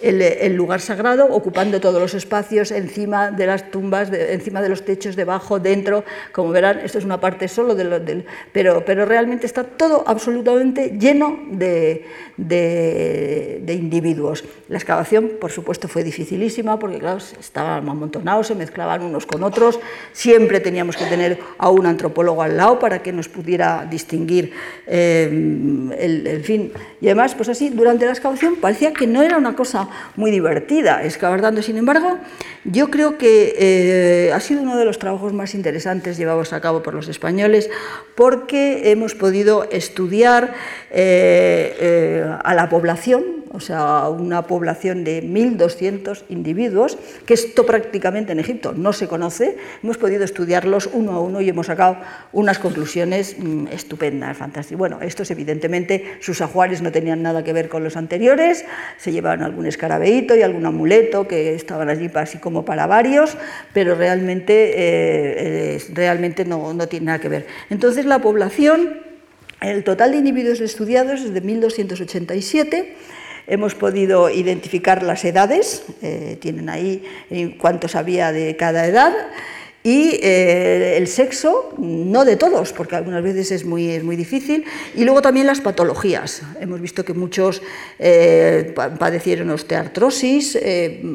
el, lugar sagrado, ocupando todos los espacios encima de las tumbas, encima de los techos, debajo, dentro. Como verán, esto es una parte solo de del, pero, pero realmente está todo absolutamente lleno de, de, individuos. La excavación, por supuesto, fue dificilísima porque, claro, estaban amontonados, se mezclaban unos con otros. Siempre teníamos que tener a un antropólogo al lado para que nos pudiera distinguir eh, el, fin. Y además, pues así, durante la excavación parecía que no era una cosa muy divertida excavar dando. Sin embargo, yo creo que eh, ha sido uno de los trabajos más interesantes llevados a cabo por los españoles porque hemos podido estudiar eh, eh, a la población, o sea, una población de 1.200 individuos, que esto prácticamente en Egipto no se conoce, hemos podido estudiarlos uno a uno y hemos sacado unas conclusiones mm, estupendas, fantásticas. Bueno, estos evidentemente, sus ajuares no tenían nada que ver con los anteriores, se llevaban algún escarabeíto y algún amuleto que estaban allí así como para varios, pero realmente, eh, realmente no, no tiene nada que ver. Entonces la población, el total de individuos estudiados es de 1.287, Hemos podido identificar las edades, eh, tienen ahí cuántos había de cada edad, y eh, el sexo, no de todos, porque algunas veces es muy, es muy difícil, y luego también las patologías. Hemos visto que muchos eh, padecieron osteoartrosis,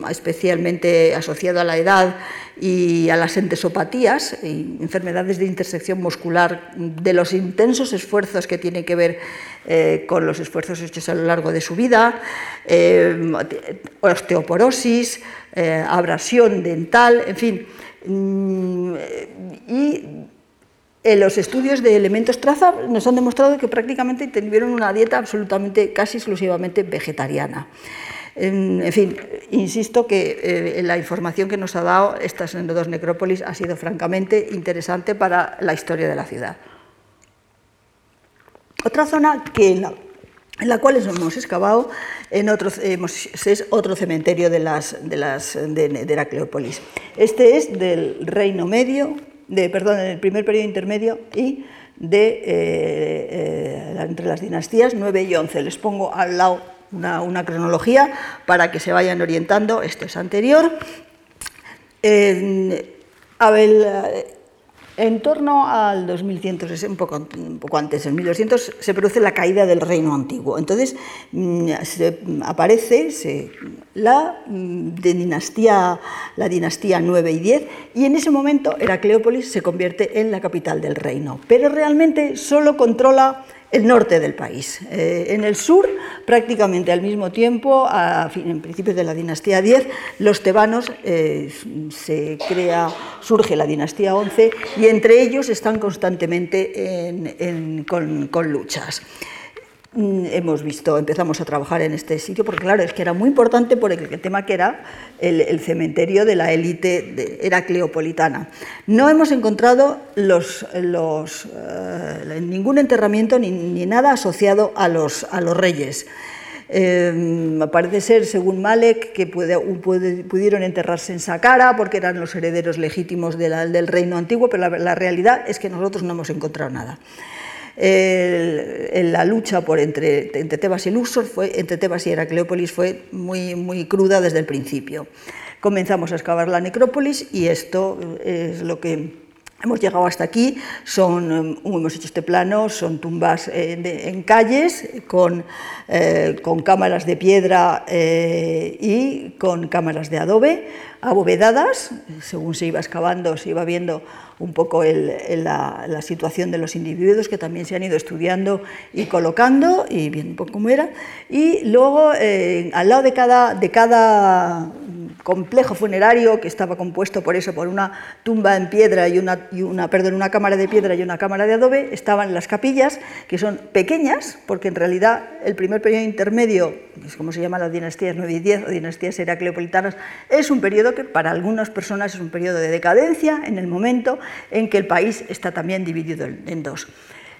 especialmente asociado a la edad y a las entesopatías, enfermedades de intersección muscular, de los intensos esfuerzos que tienen que ver eh, con los esfuerzos hechos a lo largo de su vida, eh, osteoporosis, eh, abrasión dental, en fin. Mm, y en los estudios de elementos traza nos han demostrado que prácticamente tuvieron una dieta absolutamente, casi exclusivamente vegetariana. En, fin, insisto que eh, la información que nos ha dado estas dos necrópolis ha sido francamente interesante para la historia de la ciudad. Otra zona que en la, cual hemos excavado en es otro cementerio de, las, de, Heracleópolis. Este es del Reino Medio, de, perdón, del primer periodo intermedio y de, eh, eh, entre las dinastías 9 y 11. Les pongo al lado una, cronología para que se vayan orientando. Esto es anterior. En torno al 2100, un poco, un poco antes, en 1200, se produce la caída del reino antiguo. Entonces mm, aparece la, mm, dinastía, la dinastía 9 y 10 y en ese momento Heracleópolis se convierte en la capital del reino. Pero realmente solo controla el norte del país. Eh, en el sur, prácticamente al mismo tiempo, a, en principios de la dinastía X, los tebanos eh, se crea, surge la dinastía XI y entre ellos están constantemente con luchas. Mm, hemos visto, empezamos a trabajar en este sitio, porque claro, es que era muy importante por el, tema que era el, cementerio de la élite heracleopolitana. No hemos encontrado eh, ningún enterramiento ni, nada asociado a los, reyes. Eh, parece ser, según Malek, que pudieron enterrarse en Saqqara porque eran los herederos legítimos del reino antiguo, pero la realidad es que nosotros no hemos encontrado nada la lucha entre, Tebas y Luxor, fue, entre Tebas y Heracleópolis fue muy, muy cruda desde el principio. Comenzamos a excavar la necrópolis y esto es lo que Hemos llegado hasta aquí, son, hemos hecho este plano, son tumbas eh, en calles con, eh, con, cámaras de piedra eh, y con cámaras de adobe abovedadas, según se iba excavando se iba viendo un poco la, situación de los individuos que también se han ido estudiando y colocando y viendo poco cómo era. Y luego, eh, al lado de cada, de cada complejo funerario que estaba compuesto por eso, por una tumba en piedra y una, perdón, una cámara de piedra y una cámara de adobe, estaban las capillas, que son pequeñas, porque en realidad el primer periodo intermedio, es como se llama las dinastías 9 y 10 o dinastías heracleopolitanas, es un periodo que para algunas personas es un periodo de decadencia en el momento en que el país está también dividido en dos.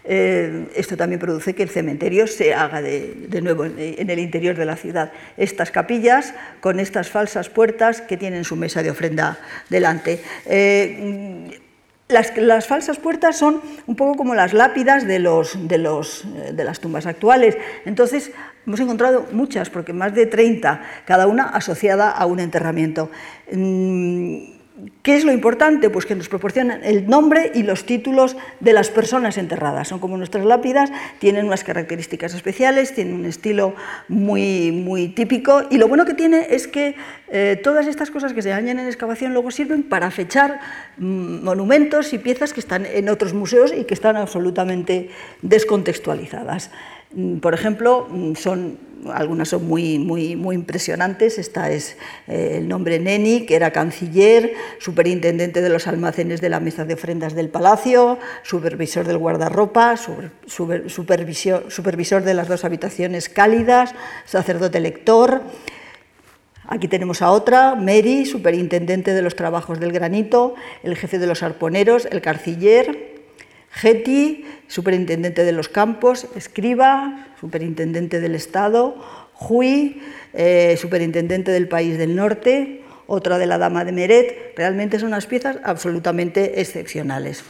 Eh, esto también produce que el cementerio se haga de, nuevo en, el interior de la ciudad. Estas capillas con estas falsas puertas que tienen su mesa de ofrenda delante. Eh, las, falsas puertas son un poco como las lápidas de, los, de, los, de, las tumbas actuales. Entonces, hemos encontrado muchas, porque más de 30, cada una asociada a un enterramiento. Mm, ¿Qué es lo importante? Pues que nos proporcionan el nombre y los títulos de las personas enterradas. Son como nuestras lápidas, tienen unas características especiales, tienen un estilo muy, muy típico y lo bueno que tiene es que eh, todas estas cosas que se hallan en excavación luego sirven para fechar mm, monumentos y piezas que están en otros museos y que están absolutamente descontextualizadas. Mm, por ejemplo, mm, son, algunas son muy, muy, muy impresionantes. Esta es eh, el nombre Neni, que era canciller, superintendente de los almacenes de la mesa de ofrendas del palacio, supervisor del guardarropa, supervisor, supervisor de las dos habitaciones cálidas, sacerdote lector. Aquí tenemos a otra, Mary, superintendente de los trabajos del granito, el jefe de los arponeros, el carciller, Getty, superintendente de los campos, Escriba, superintendente del Estado, Hui, eh, superintendente del país del norte, otra de la Dama de Meret. Realmente son unas piezas absolutamente excepcionales.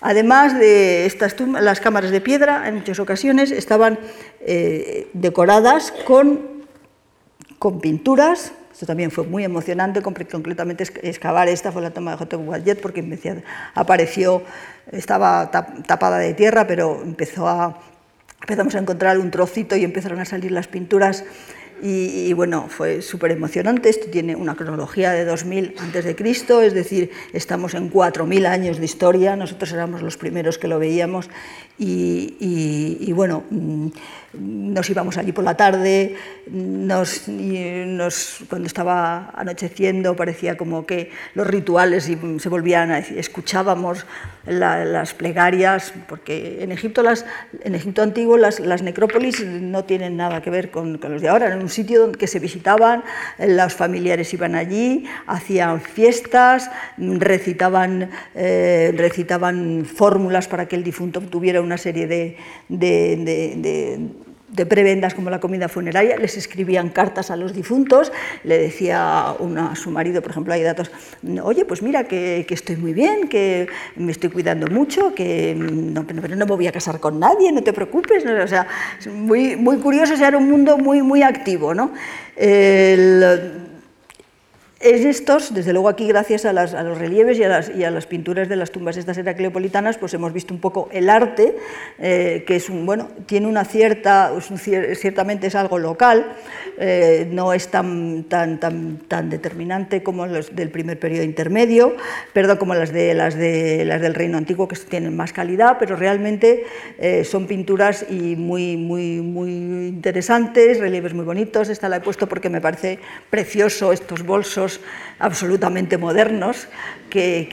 Además de estas tumbas, las cámaras de piedra, en muchas ocasiones estaban eh, decoradas con, con pinturas esto también fue muy emocionante, concretamente excavar esta fue la toma de J. Wallet porque apareció, estaba tapada de tierra, pero empezamos a encontrar un trocito y empezaron a salir las pinturas y, bueno, fue súper emocionante. Esto tiene una cronología de 2000 antes de Cristo, es decir, estamos en 4000 años de historia. Nosotros éramos los primeros que lo veíamos y, bueno, mm, nos íbamos allí por la tarde. Nos, cuando estaba anocheciendo parecía como que los rituales se volvían a decir, escuchábamos las plegarias, porque en Egipto, las, en Egipto antiguo las, necrópolis no tienen nada que ver con, los de ahora un sitio que se visitaban, los familiares iban allí, hacían fiestas, recitaban, eh, recitaban fórmulas para que el difunto tuviera una serie de prebendas como la comida funeraria, les escribían cartas a los difuntos, le decía a su marido, por ejemplo, hay datos, oye, pues mira que, estoy muy bien, que me estoy cuidando mucho, que no, pero no me voy a casar con nadie, no te preocupes, o sea, muy, muy curioso, era un mundo muy, muy activo, ¿no? Estos, desde luego aquí gracias a, los relieves y a, las, pinturas de las tumbas estas heracleopolitanas, pues hemos visto un poco el arte, eh, que es un, bueno, tiene una cierta, ciertamente es algo local, eh, no es tan, tan, tan, tan determinante como los del primer periodo intermedio, perdón, como las, de, las, de, las del Reino Antiguo, que tienen más calidad, pero realmente eh, son pinturas y muy, muy, muy interesantes, relieves muy bonitos, esta la he puesto porque me parece precioso estos bolsos absolutamente modernos que,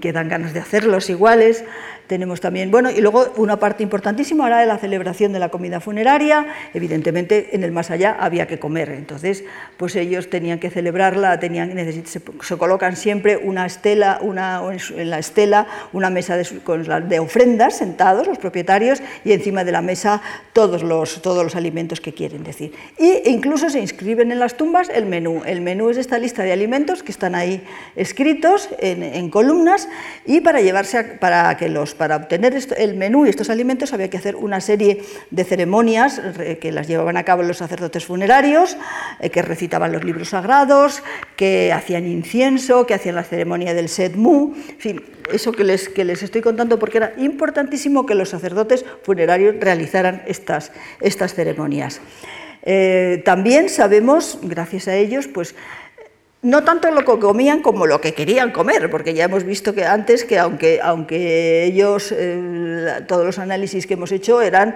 que, dan ganas de hacerlos iguales. Tenemos también, bueno, y luego una parte importantísima era la celebración de la comida funeraria. Evidentemente, en el más allá había que comer, entonces, pues ellos tenían que celebrarla, tenían, se, se colocan siempre una estela, una, en la estela una mesa de, con, de ofrendas sentados los propietarios y encima de la mesa todos los, todos los alimentos que quieren decir. Y incluso se inscriben en las tumbas el menú. El menú es esta lista de alimentos que están ahí escritos en, columnas y para llevarse para que los para obtener el menú y estos alimentos había que hacer una serie de ceremonias que las llevaban a cabo los sacerdotes funerarios, eh, que recitaban los libros sagrados, que hacían incienso, que hacían la ceremonia del Sedmu, en fin, eso que les, que les estoy contando porque era importantísimo que los sacerdotes funerarios realizaran estas, estas ceremonias. Eh, también sabemos, gracias a ellos, pues no tanto lo que comían como lo que querían comer, porque ya hemos visto que antes que aunque, aunque ellos, eh, todos los análisis que hemos hecho eran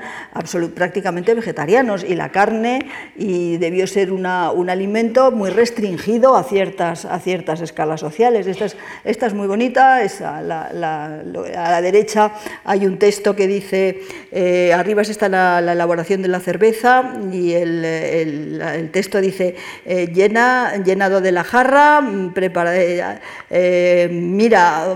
prácticamente vegetarianos y la carne y debió ser una, un alimento muy restringido a ciertas, a ciertas escalas sociales. Esta es, esta es muy bonita, a, la, a, la, derecha hay un texto que dice, eh, arriba está la, elaboración de la cerveza y el, el, texto dice, eh, llena, llenado de la jarra, prepara, eh, eh, mira,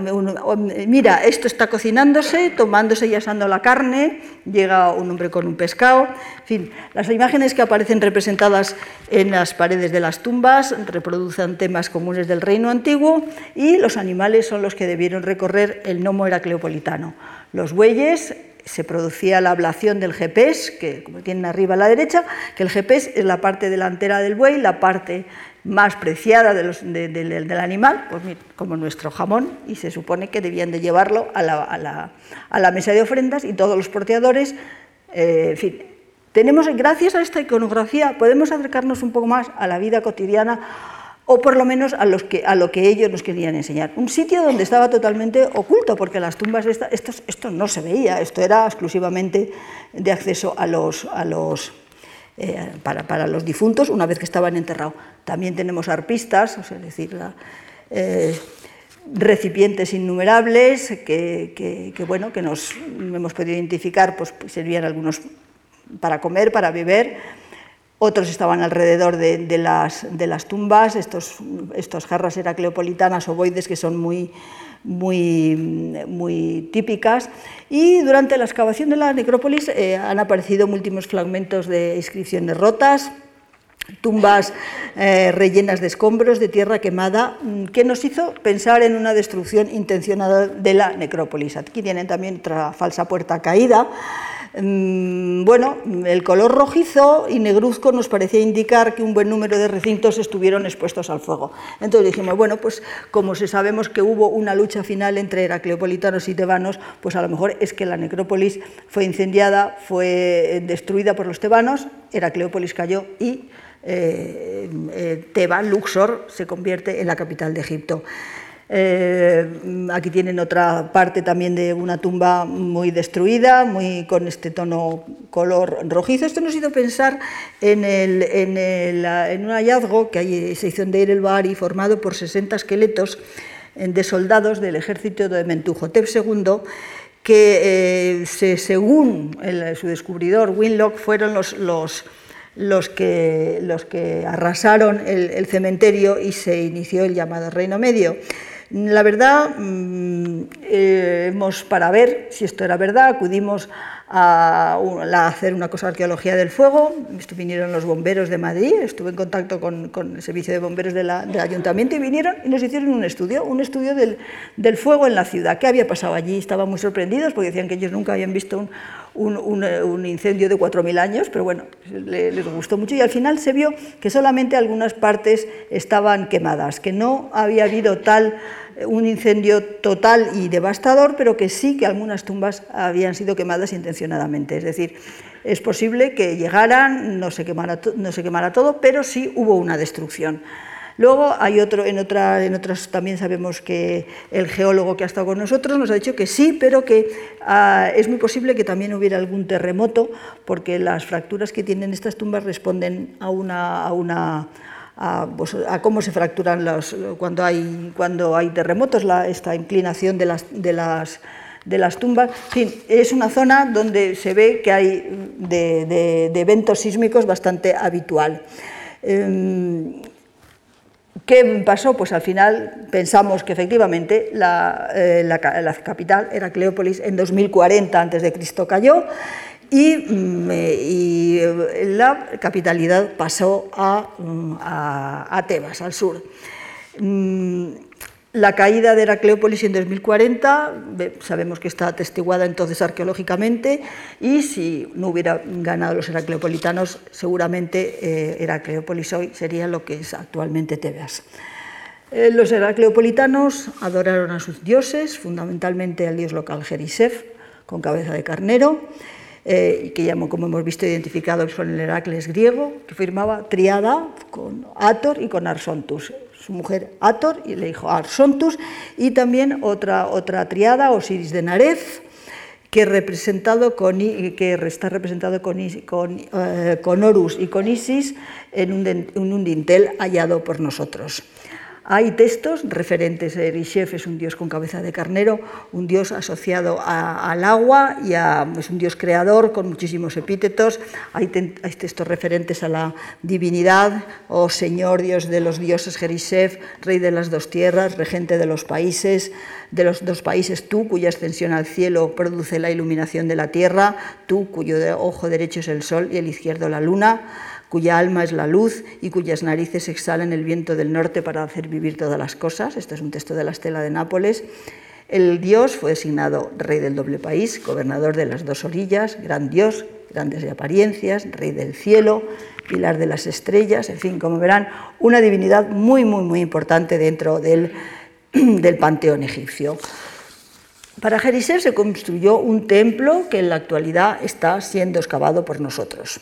mira, esto está cocinándose, tomándose y asando la carne, llega un hombre con un pescado, fin, las imágenes que aparecen representadas en las paredes de las tumbas reproducen temas comunes del reino antiguo y los animales son los que debieron recorrer el nomo heracleopolitano. Los bueyes, se producía la ablación del GPS, que como tienen arriba a la derecha, que el GPS es la parte delantera del buey, la parte más preciada del animal, pues como nuestro jamón, y se supone que debían de llevarlo a la, mesa de ofrendas y todos los porteadores, eh, en fin. Tenemos, gracias a esta iconografía, podemos acercarnos un poco más a la vida cotidiana o por lo menos a, los que, a lo que ellos nos querían enseñar. Un sitio donde estaba totalmente oculto, porque las tumbas, esta, esto no se veía, esto era exclusivamente de acceso a los, a los eh, para, los difuntos una vez que estaban enterrados. También tenemos arpistas, es decir, eh, recipientes innumerables que, bueno, que nos hemos podido identificar, pues, servían algunos para comer, para beber, otros estaban alrededor de, las, de las, tumbas, estos, estos jarras heracleopolitanas ovoides que son muy, muy, muy típicas. Y durante la excavación de la necrópolis eh, han aparecido múltiples fragmentos de inscripciones rotas, tumbas eh, rellenas de escombros, de tierra quemada, mm, que nos hizo pensar en una destrucción intencionada de la necrópolis. Aquí tienen también otra falsa puerta caída, bueno, el color rojizo y negruzco nos parecía indicar que un buen número de recintos estuvieron expuestos al fuego. Entonces dijimos, bueno, pues como sabemos que hubo una lucha final entre heracleopolitanos y tebanos, pues a lo mejor es que la necrópolis fue incendiada, fue destruida por los tebanos, Heracleópolis cayó y eh, eh, Teba, Luxor, se convierte en la capital de Egipto. Eh, aquí tienen otra parte también de una tumba muy destruida, muy con este tono color rojizo. Esto nos hizo pensar en, un hallazgo que hay, se hizo en Deir el Bahari, formado por 60 esqueletos de soldados del ejército de Mentuhotep II, que eh, según su descubridor Winlock fueron los los que, los que arrasaron el, cementerio y se inició el llamado Reino Medio. La verdad, mm, eh, hemos, para ver si esto era verdad, acudimos a, hacer una cosa arqueología del fuego. Vinieron los bomberos de Madrid, estuve en contacto con, el servicio de bomberos del ayuntamiento y vinieron y nos hicieron un estudio, un estudio del, fuego en la ciudad. ¿Qué había pasado allí? Estaban muy sorprendidos porque decían que ellos nunca habían visto un, un, un, incendio de 4.000 años, pero bueno, les gustó mucho y al final se vio que solamente algunas partes estaban quemadas, que no había habido tal un incendio total y devastador, pero que sí que algunas tumbas habían sido quemadas intencionadamente. Es decir, es posible que llegaran, no se quemara, no se quemara todo, pero sí hubo una destrucción. Luego hay otro, en, otra, en otras también sabemos que el geólogo que ha estado con nosotros nos ha dicho que sí, pero que ah, es muy posible que también hubiera algún terremoto, porque las fracturas que tienen estas tumbas responden a una, a una pues, a, cómo se fracturan los, cuando, hay, cuando hay terremotos, esta inclinación de las, de las, de las tumbas. Es una zona donde se ve que hay de, eventos sísmicos bastante habitual. Em, ¿Qué pasó? Pues al final pensamos que efectivamente la, eh, la, la capital era Cleópolis en 2040 a.C. cayó Mm, y, la capitalidad pasó mm, a, Tebas, al sur. La caída de Heracleópolis en 2040 sabemos que está atestiguada entonces arqueológicamente y si no hubiera ganado los heracleopolitanos seguramente eh, Heracleópolis hoy sería lo que es actualmente Tebas. Eh, los heracleopolitanos adoraron a sus dioses, fundamentalmente al dios local Jerisef, con cabeza de carnero, eh, que llamó, como hemos visto, identificado con el Heracles griego, que firmaba triada con Ator y con Arsontus. Su mujer Ator y le dijo Arsontus, y también otra, otra triada, Osiris de Narez, que, representado con, que está representado con, con, eh, con Horus y con Isis en un, en un dintel hallado por nosotros. Hay textos referentes, a Erishef es un dios con cabeza de carnero, un dios asociado al agua y es un dios creador con muchísimos epítetos. Hay, textos referentes a la divinidad, oh Señor Dios de los dioses Jerishef, Rey de las dos tierras, regente de los países, de los dos países, tú cuya extensión al cielo produce la iluminación de la tierra, tú cuyo ojo derecho es el sol y el izquierdo la luna cuya alma es la luz y cuyas narices exhalan el viento del norte para hacer vivir todas las cosas. Este es un texto de la Estela de Nápoles. El dios fue designado rey del doble país, gobernador de las dos orillas, gran dios, grandes de apariencias, rey del cielo, pilar de las estrellas, en fin, como verán, una divinidad muy, muy, muy importante dentro del, del panteón egipcio. Para Jeriser se construyó un templo que en la actualidad está siendo excavado por nosotros.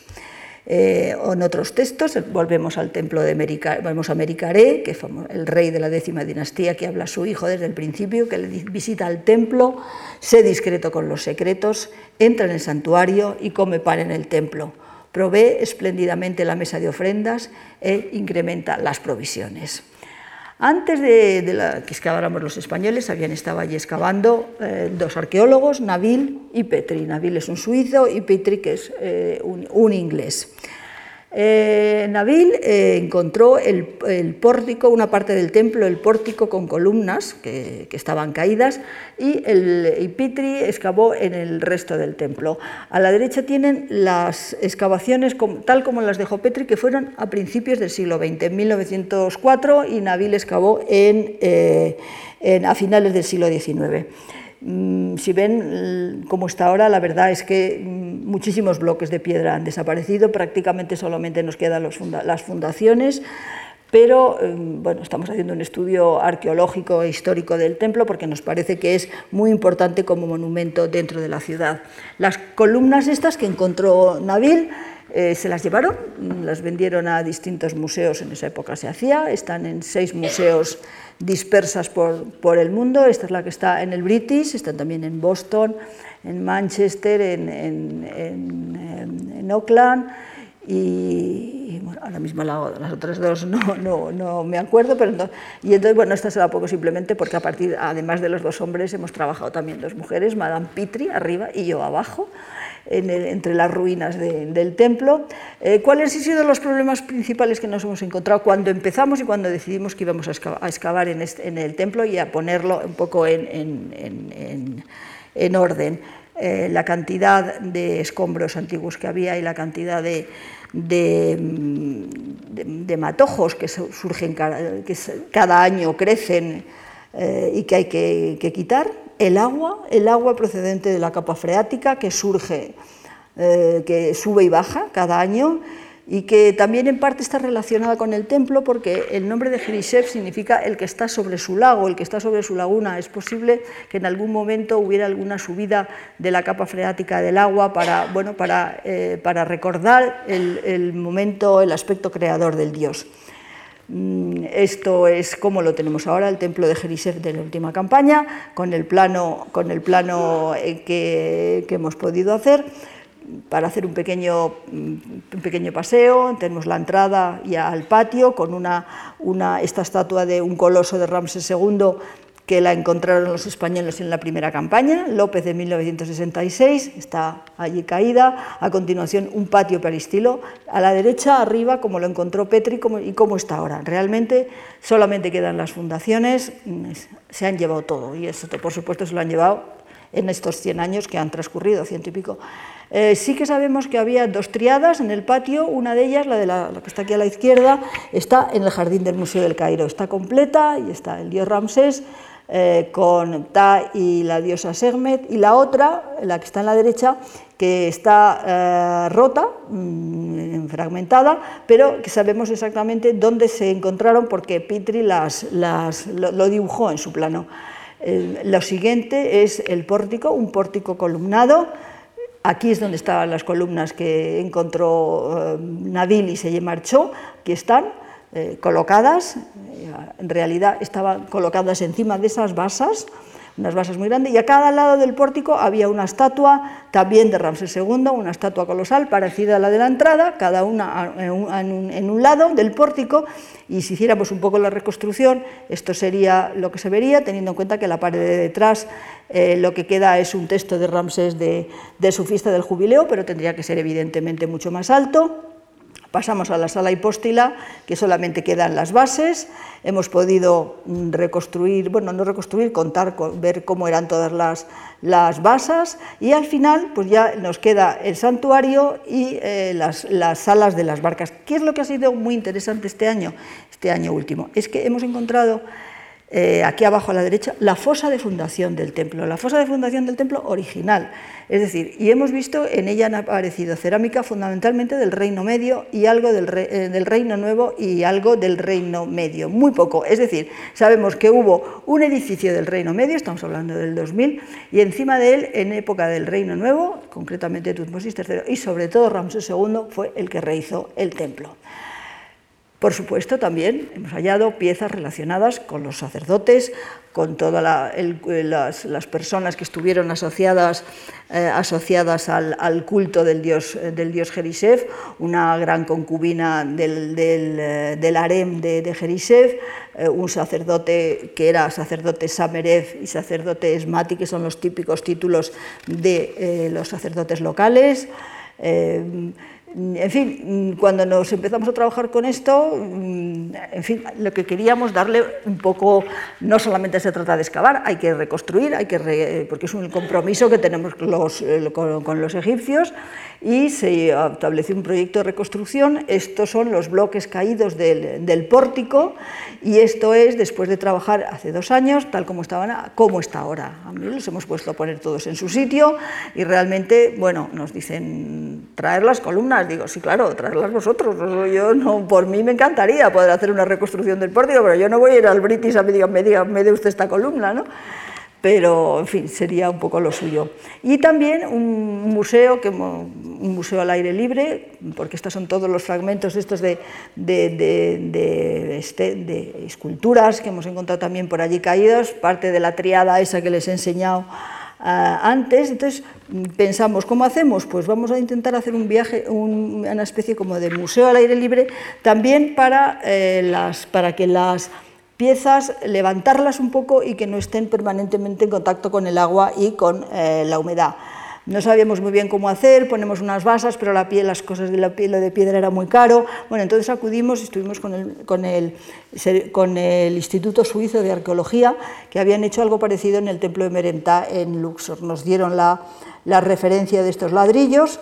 Eh, en otros textos volvemos al templo de Merica, volvemos a Mericaré, que es el rey de la décima dinastía que habla a su hijo desde el principio, que le visita el templo, sé discreto con los secretos, entra en el santuario y come pan en el templo. Provee espléndidamente la mesa de ofrendas e incrementa las provisiones. Antes de, que excaváramos los españoles, habían estado allí excavando eh, dos arqueólogos, Nabil y Petri. Nabil es un suizo y Petri que es eh, un inglés. Eh, Nabil eh, encontró el, pórtico, una parte del templo, el pórtico con columnas que, estaban caídas, y, el, Pitri excavó en el resto del templo. A la derecha tienen las excavaciones tal como las dejó Petri, que fueron a principios del siglo XX, en 1904, y Nabil excavó eh, a finales del siglo XIX. Mm, si ven cómo está ahora, la verdad es que mm, muchísimos bloques de piedra han desaparecido, prácticamente solamente nos quedan las fundaciones, pero mm, bueno, estamos haciendo un estudio arqueológico e histórico del templo porque nos parece que es muy importante como monumento dentro de la ciudad. Las columnas estas que encontró Nabil eh, se las llevaron, las vendieron a distintos museos, en esa época se hacía, están en seis museos dispersas por, el mundo. Esta es la que está en el British, están también en Boston, en Manchester, en, en, Auckland y, bueno, ahora mismo las otras dos no, no, no me acuerdo, pero y entonces, bueno, esta se da poco simplemente porque a partir, además de los dos hombres, hemos trabajado también dos mujeres, Madame Pitri arriba y yo abajo, entre las ruinas del templo. Eh, ¿Cuáles han sido los problemas principales que nos hemos encontrado cuando empezamos y cuando decidimos que íbamos a excavar, en, en, el templo y a ponerlo un poco en, en, en orden? Eh, la cantidad de escombros antiguos que había y la cantidad de, de, matojos que surgen cada, que cada año crecen eh, y que hay que, quitar, el agua, el agua procedente de la capa freática que surge, eh, que sube y baja cada año, y que también en parte está relacionada con el templo porque el nombre de Jerishev significa el que está sobre su lago, el que está sobre su laguna. Es posible que en algún momento hubiera alguna subida de la capa freática del agua para, bueno, para, eh, para recordar el, momento, el aspecto creador del dios. Mm, esto es como lo tenemos ahora, el templo de Jerishev de la última campaña, con el plano, con el plano eh, que, hemos podido hacer. Para hacer un pequeño, mm, un pequeño paseo, tenemos la entrada ya al patio con una, una, esta estatua de un coloso de Ramsés II que la encontraron los españoles en la primera campaña, López de 1966, está allí caída, a continuación un patio peristilo, a la derecha arriba como lo encontró Petri y cómo está ahora. Realmente solamente quedan las fundaciones, se han llevado todo y eso por supuesto se lo han llevado en estos 100 años que han transcurrido, ciento y pico. Eh, sí que sabemos que había dos triadas en el patio, una de ellas, la, de la, que está aquí a la izquierda, está en el jardín del Museo del Cairo, está completa y está el dios Ramsés eh, con Ta y la diosa Segmet, y la otra, la que está en la derecha, que está eh, rota, mm, fragmentada, pero que sabemos exactamente dónde se encontraron porque Pitri las, lo, dibujó en su plano. lo siguiente es el pórtico, un pórtico columnado, Aquí es donde estaban las columnas que encontró eh, Nadil y se marchó, aquí están eh, colocadas, eh, en realidad estaban colocadas encima de esas basas, unas basas muy grandes, y a cada lado del pórtico había una estatua también de Ramsés II, una estatua colosal parecida a la de la entrada, cada una en un, lado del pórtico, y si hiciéramos un poco la reconstrucción, esto sería lo que se vería, teniendo en cuenta que la pared de detrás eh, lo que queda es un texto de Ramsés de, de su fiesta del jubileo, pero tendría que ser evidentemente mucho más alto. Pasamos a la sala hipóstila, que solamente quedan las bases. Hemos podido mm, reconstruir, bueno, no reconstruir, contar, ver cómo eran todas las, las basas y al final pues ya nos queda el santuario y eh, las, las salas de las barcas. ¿Qué es lo que ha sido muy interesante este año, este año último? Es que hemos encontrado eh, aquí abajo a la derecha, la fosa de fundación del templo, la fosa de fundación del templo original. Es decir, y hemos visto en ella han aparecido cerámica fundamentalmente del Reino Medio y algo del, eh, del, Reino Nuevo y algo del Reino Medio, muy poco. Es decir, sabemos que hubo un edificio del Reino Medio, estamos hablando del 2000, y encima de él, en época del Reino Nuevo, concretamente Tutmosis III y sobre todo Ramsés II, fue el que rehizo el templo. Por supuesto, también hemos hallado piezas relacionadas con los sacerdotes, con todas las, personas que estuvieron asociadas, eh, asociadas al, culto del dios, del dios Jerisev, una gran concubina del, del, harem de, de Jerisev, eh, un sacerdote que era sacerdote Samerev y sacerdote Esmati, que son los típicos títulos de eh, los sacerdotes locales. En fin, cuando nos empezamos a trabajar con esto, en fin, lo que queríamos darle un poco, no solamente se trata de excavar, hay que reconstruir, hay que porque es un compromiso que tenemos eh, con, los egipcios y se estableció un proyecto de reconstrucción. Estos son los bloques caídos del, pórtico y esto es después de trabajar hace dos años, tal como estaban, como está ahora. A mí los hemos puesto a poner todos en su sitio y realmente, bueno, nos dicen traer las columnas digo, sí, claro, traerlas vosotros. Yo no, por mí me encantaría poder hacer una reconstrucción del pórtico, pero yo no voy a ir al British a me me, diga, me dé usted esta columna, ¿no? Pero, en fin, sería un poco lo suyo. Y también un museo, que, un museo al aire libre, porque estos son todos los fragmentos estos este, de esculturas que hemos encontrado también por allí caídos, parte de la triada esa que les he enseñado antes. Entonces pensamos, ¿cómo hacemos? Pues vamos a intentar hacer un viaje, una especie como de museo al aire libre, también para, eh, las, para que las piezas, levantarlas un poco y que no estén permanentemente en contacto con el agua y con eh, la humedad. No sabíamos muy bien cómo hacer, ponemos unas basas, pero la piel, las cosas de la piel de piedra era muy caro. Bueno, entonces acudimos, estuvimos con el, con, el, con el Instituto Suizo de Arqueología, que habían hecho algo parecido en el Templo de Merentá en Luxor. Nos dieron la, la referencia de estos ladrillos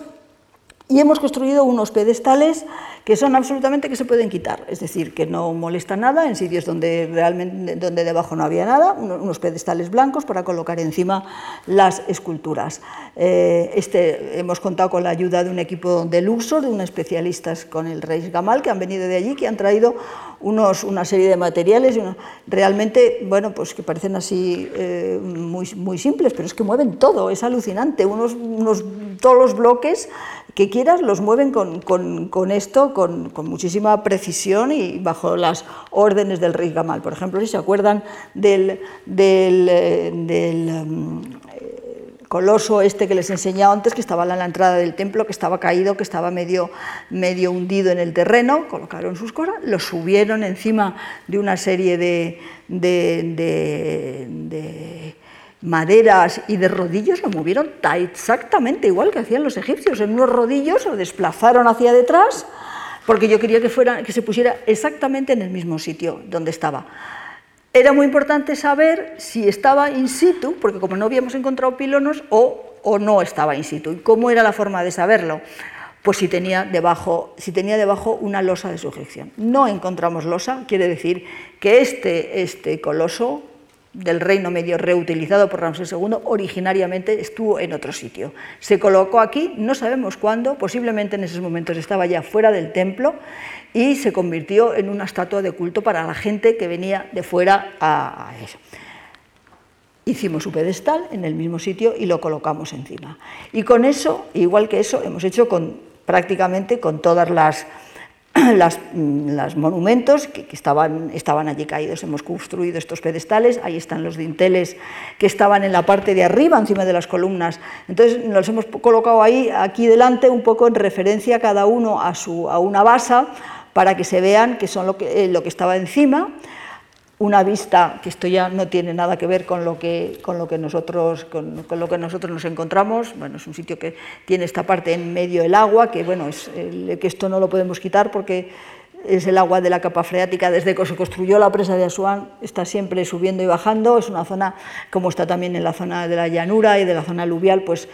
y hemos construido unos pedestales que son absolutamente que se pueden quitar, es decir, que no molesta nada en sitios donde realmente donde debajo no había nada, unos pedestales blancos para colocar encima las esculturas. Eh, este, hemos contado con la ayuda de un equipo de Luxor, de unos especialistas con el Reis Gamal, que han venido de allí, que han traído unos, una serie de materiales realmente, bueno, pues que parecen así eh, muy, muy simples, pero es que mueven todo, es alucinante, unos, unos, todos los bloques que quieras los mueven con, esto, con, muchísima precisión y bajo las órdenes del rey Gamal. Por ejemplo, si se acuerdan del, del, eh, em, coloso este que les he enseñado antes, que estaba en la entrada del templo, que estaba caído, que estaba medio, medio hundido en el terreno, colocaron sus cosas, lo subieron encima de una serie de, de maderas y de rodillos lo movieron exactamente igual que hacían los egipcios. En unos rodillos lo desplazaron hacia detrás porque yo quería que, fuera, que se pusiera exactamente en el mismo sitio donde estaba. Era muy importante saber si estaba in situ, porque como no habíamos encontrado pilonos, o, o no estaba in situ. ¿Y cómo era la forma de saberlo? Pues si tenía, debajo, si tenía debajo una losa de sujeción. No encontramos losa, quiere decir que este, este coloso del Reino Medio reutilizado por Ramsés II originariamente estuvo en otro sitio. Se colocó aquí, no sabemos cuándo, posiblemente en esos momentos estaba ya fuera del templo y se convirtió en una estatua de culto para la gente que venía de fuera a, eso. Hicimos su pedestal en el mismo sitio y lo colocamos encima. Y con eso, igual que eso, hemos hecho con, prácticamente con todas las mm, monumentos que, estaban, estaban, allí caídos. Hemos construido estos pedestales, ahí están los dinteles que estaban en la parte de arriba, encima de las columnas. Entonces los hemos colocado ahí, aquí delante, un poco en referencia cada uno a, su, a una basa, para que se vean que son lo que, eh, lo que estaba encima una vista que esto ya no tiene nada que ver con lo que, con lo que, nosotros, con, lo que nosotros nos encontramos. Bueno, es un sitio que tiene esta parte en medio del agua, que, bueno, es, que esto no lo podemos quitar porque es el agua de la capa freática. Desde que se construyó la presa de Asuán está siempre subiendo y bajando. Es una zona, como está también en la zona de la llanura y de la zona aluvial, pues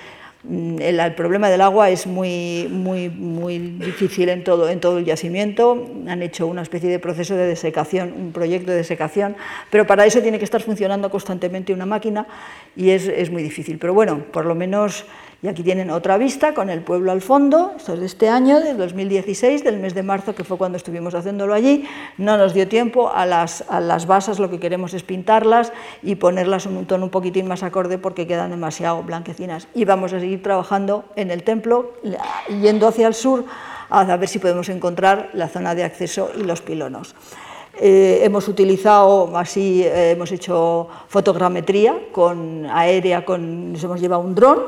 Mm, el, problema del agua es muy, muy, muy difícil en todo, en todo el yacimiento. Han hecho una especie de proceso de desecación, un proyecto de desecación, pero para eso tiene que estar funcionando constantemente una máquina y es, es muy difícil. Pero bueno, por lo menos y aquí tienen otra vista con el pueblo al fondo, esto es de este año, del 2016, del mes de marzo, que fue cuando estuvimos haciéndolo allí. No nos dio tiempo, a las, basas lo que queremos es pintarlas y ponerlas un tono un poquitín más acorde porque quedan demasiado blanquecinas. Y vamos a seguir trabajando en el templo, yendo hacia el sur, a ver si podemos encontrar la zona de acceso y los pilonos. Eh, hemos utilizado, así, eh, hemos hecho fotogrametría con aérea, con, nos hemos llevado un dron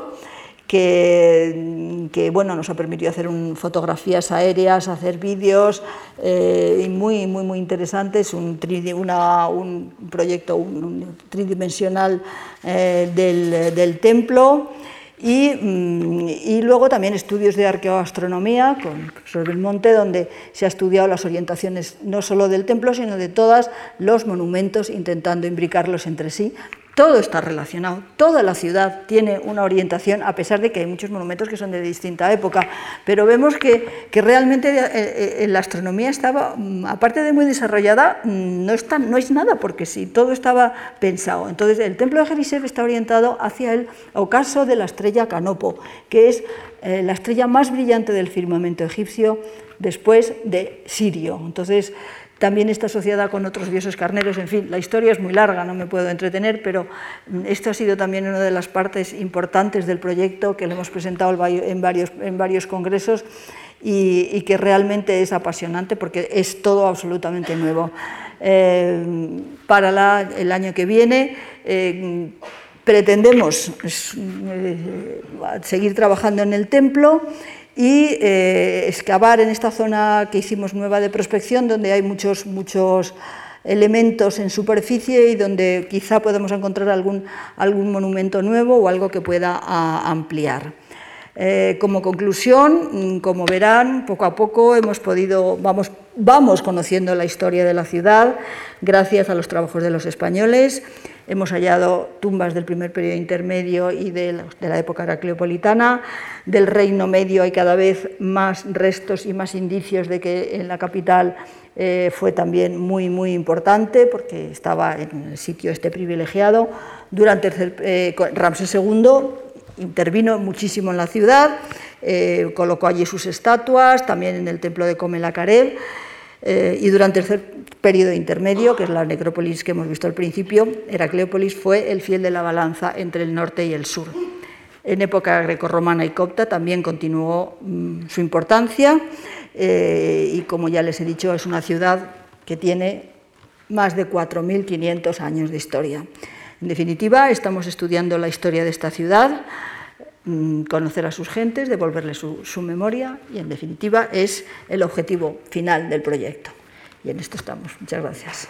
que, bueno, nos ha permitido hacer fotografías aéreas, hacer vídeos eh, muy, muy, muy interesantes, un, un proyecto tridimensional eh, del, templo. Mm, y, luego también estudios de arqueoastronomía con sobre el monte, donde se ha estudiado las orientaciones no solo del templo, sino de todos los monumentos, intentando imbricarlos entre sí todo está relacionado, toda la ciudad tiene una orientación, a pesar de que hay muchos monumentos que son de distinta época, pero vemos que, realmente eh, eh, eh, la astronomía estaba, mm, aparte de muy desarrollada, mm, no, no es nada, porque sí, todo estaba pensado. Entonces, el templo de Jerusalén está orientado hacia el ocaso de la estrella Canopo, que es la estrella más brillante del firmamento egipcio después de Sirio. Entonces, también está asociada con otros dioses carneros, en fin, la historia es muy larga, no me puedo entretener, pero esto ha sido también una de las partes importantes del proyecto que lo hemos presentado en varios, en varios congresos y, que realmente es apasionante porque es todo absolutamente nuevo. Eh, para el año que viene, eh, Pretendemos eh, seguir trabajando en el templo y eh, excavar en esta zona que hicimos nueva de prospección, donde hay muchos, muchos elementos en superficie y donde quizá podemos encontrar algún, algún monumento nuevo o algo que pueda ampliar. Eh, como conclusión, como verán, poco a poco hemos podido, vamos, vamos conociendo la historia de la ciudad gracias a los trabajos de los españoles. Hemos hallado tumbas del primer periodo intermedio y de la, época heracleopolitana. Del Reino Medio hay cada vez más restos y más indicios de que en la capital eh, fue también muy, muy importante porque estaba en el sitio este privilegiado. Durante eh, Ramsés II intervino muchísimo en la ciudad, eh, colocó allí sus estatuas, también en el templo de Comelacared, eh, y durante el periodo intermedio, que es la necrópolis que hemos visto al principio, Heracleópolis fue el fiel de la balanza entre el norte y el sur. En época grecorromana y copta también continuó mm, su importancia eh, y, como ya les he dicho, es una ciudad que tiene más de 4.500 años de historia. En definitiva, estamos estudiando la historia de esta ciudad, conocer a sus gentes, devolverle su, memoria y, en definitiva, es el objetivo final del proyecto. Y en esto estamos. Muchas gracias.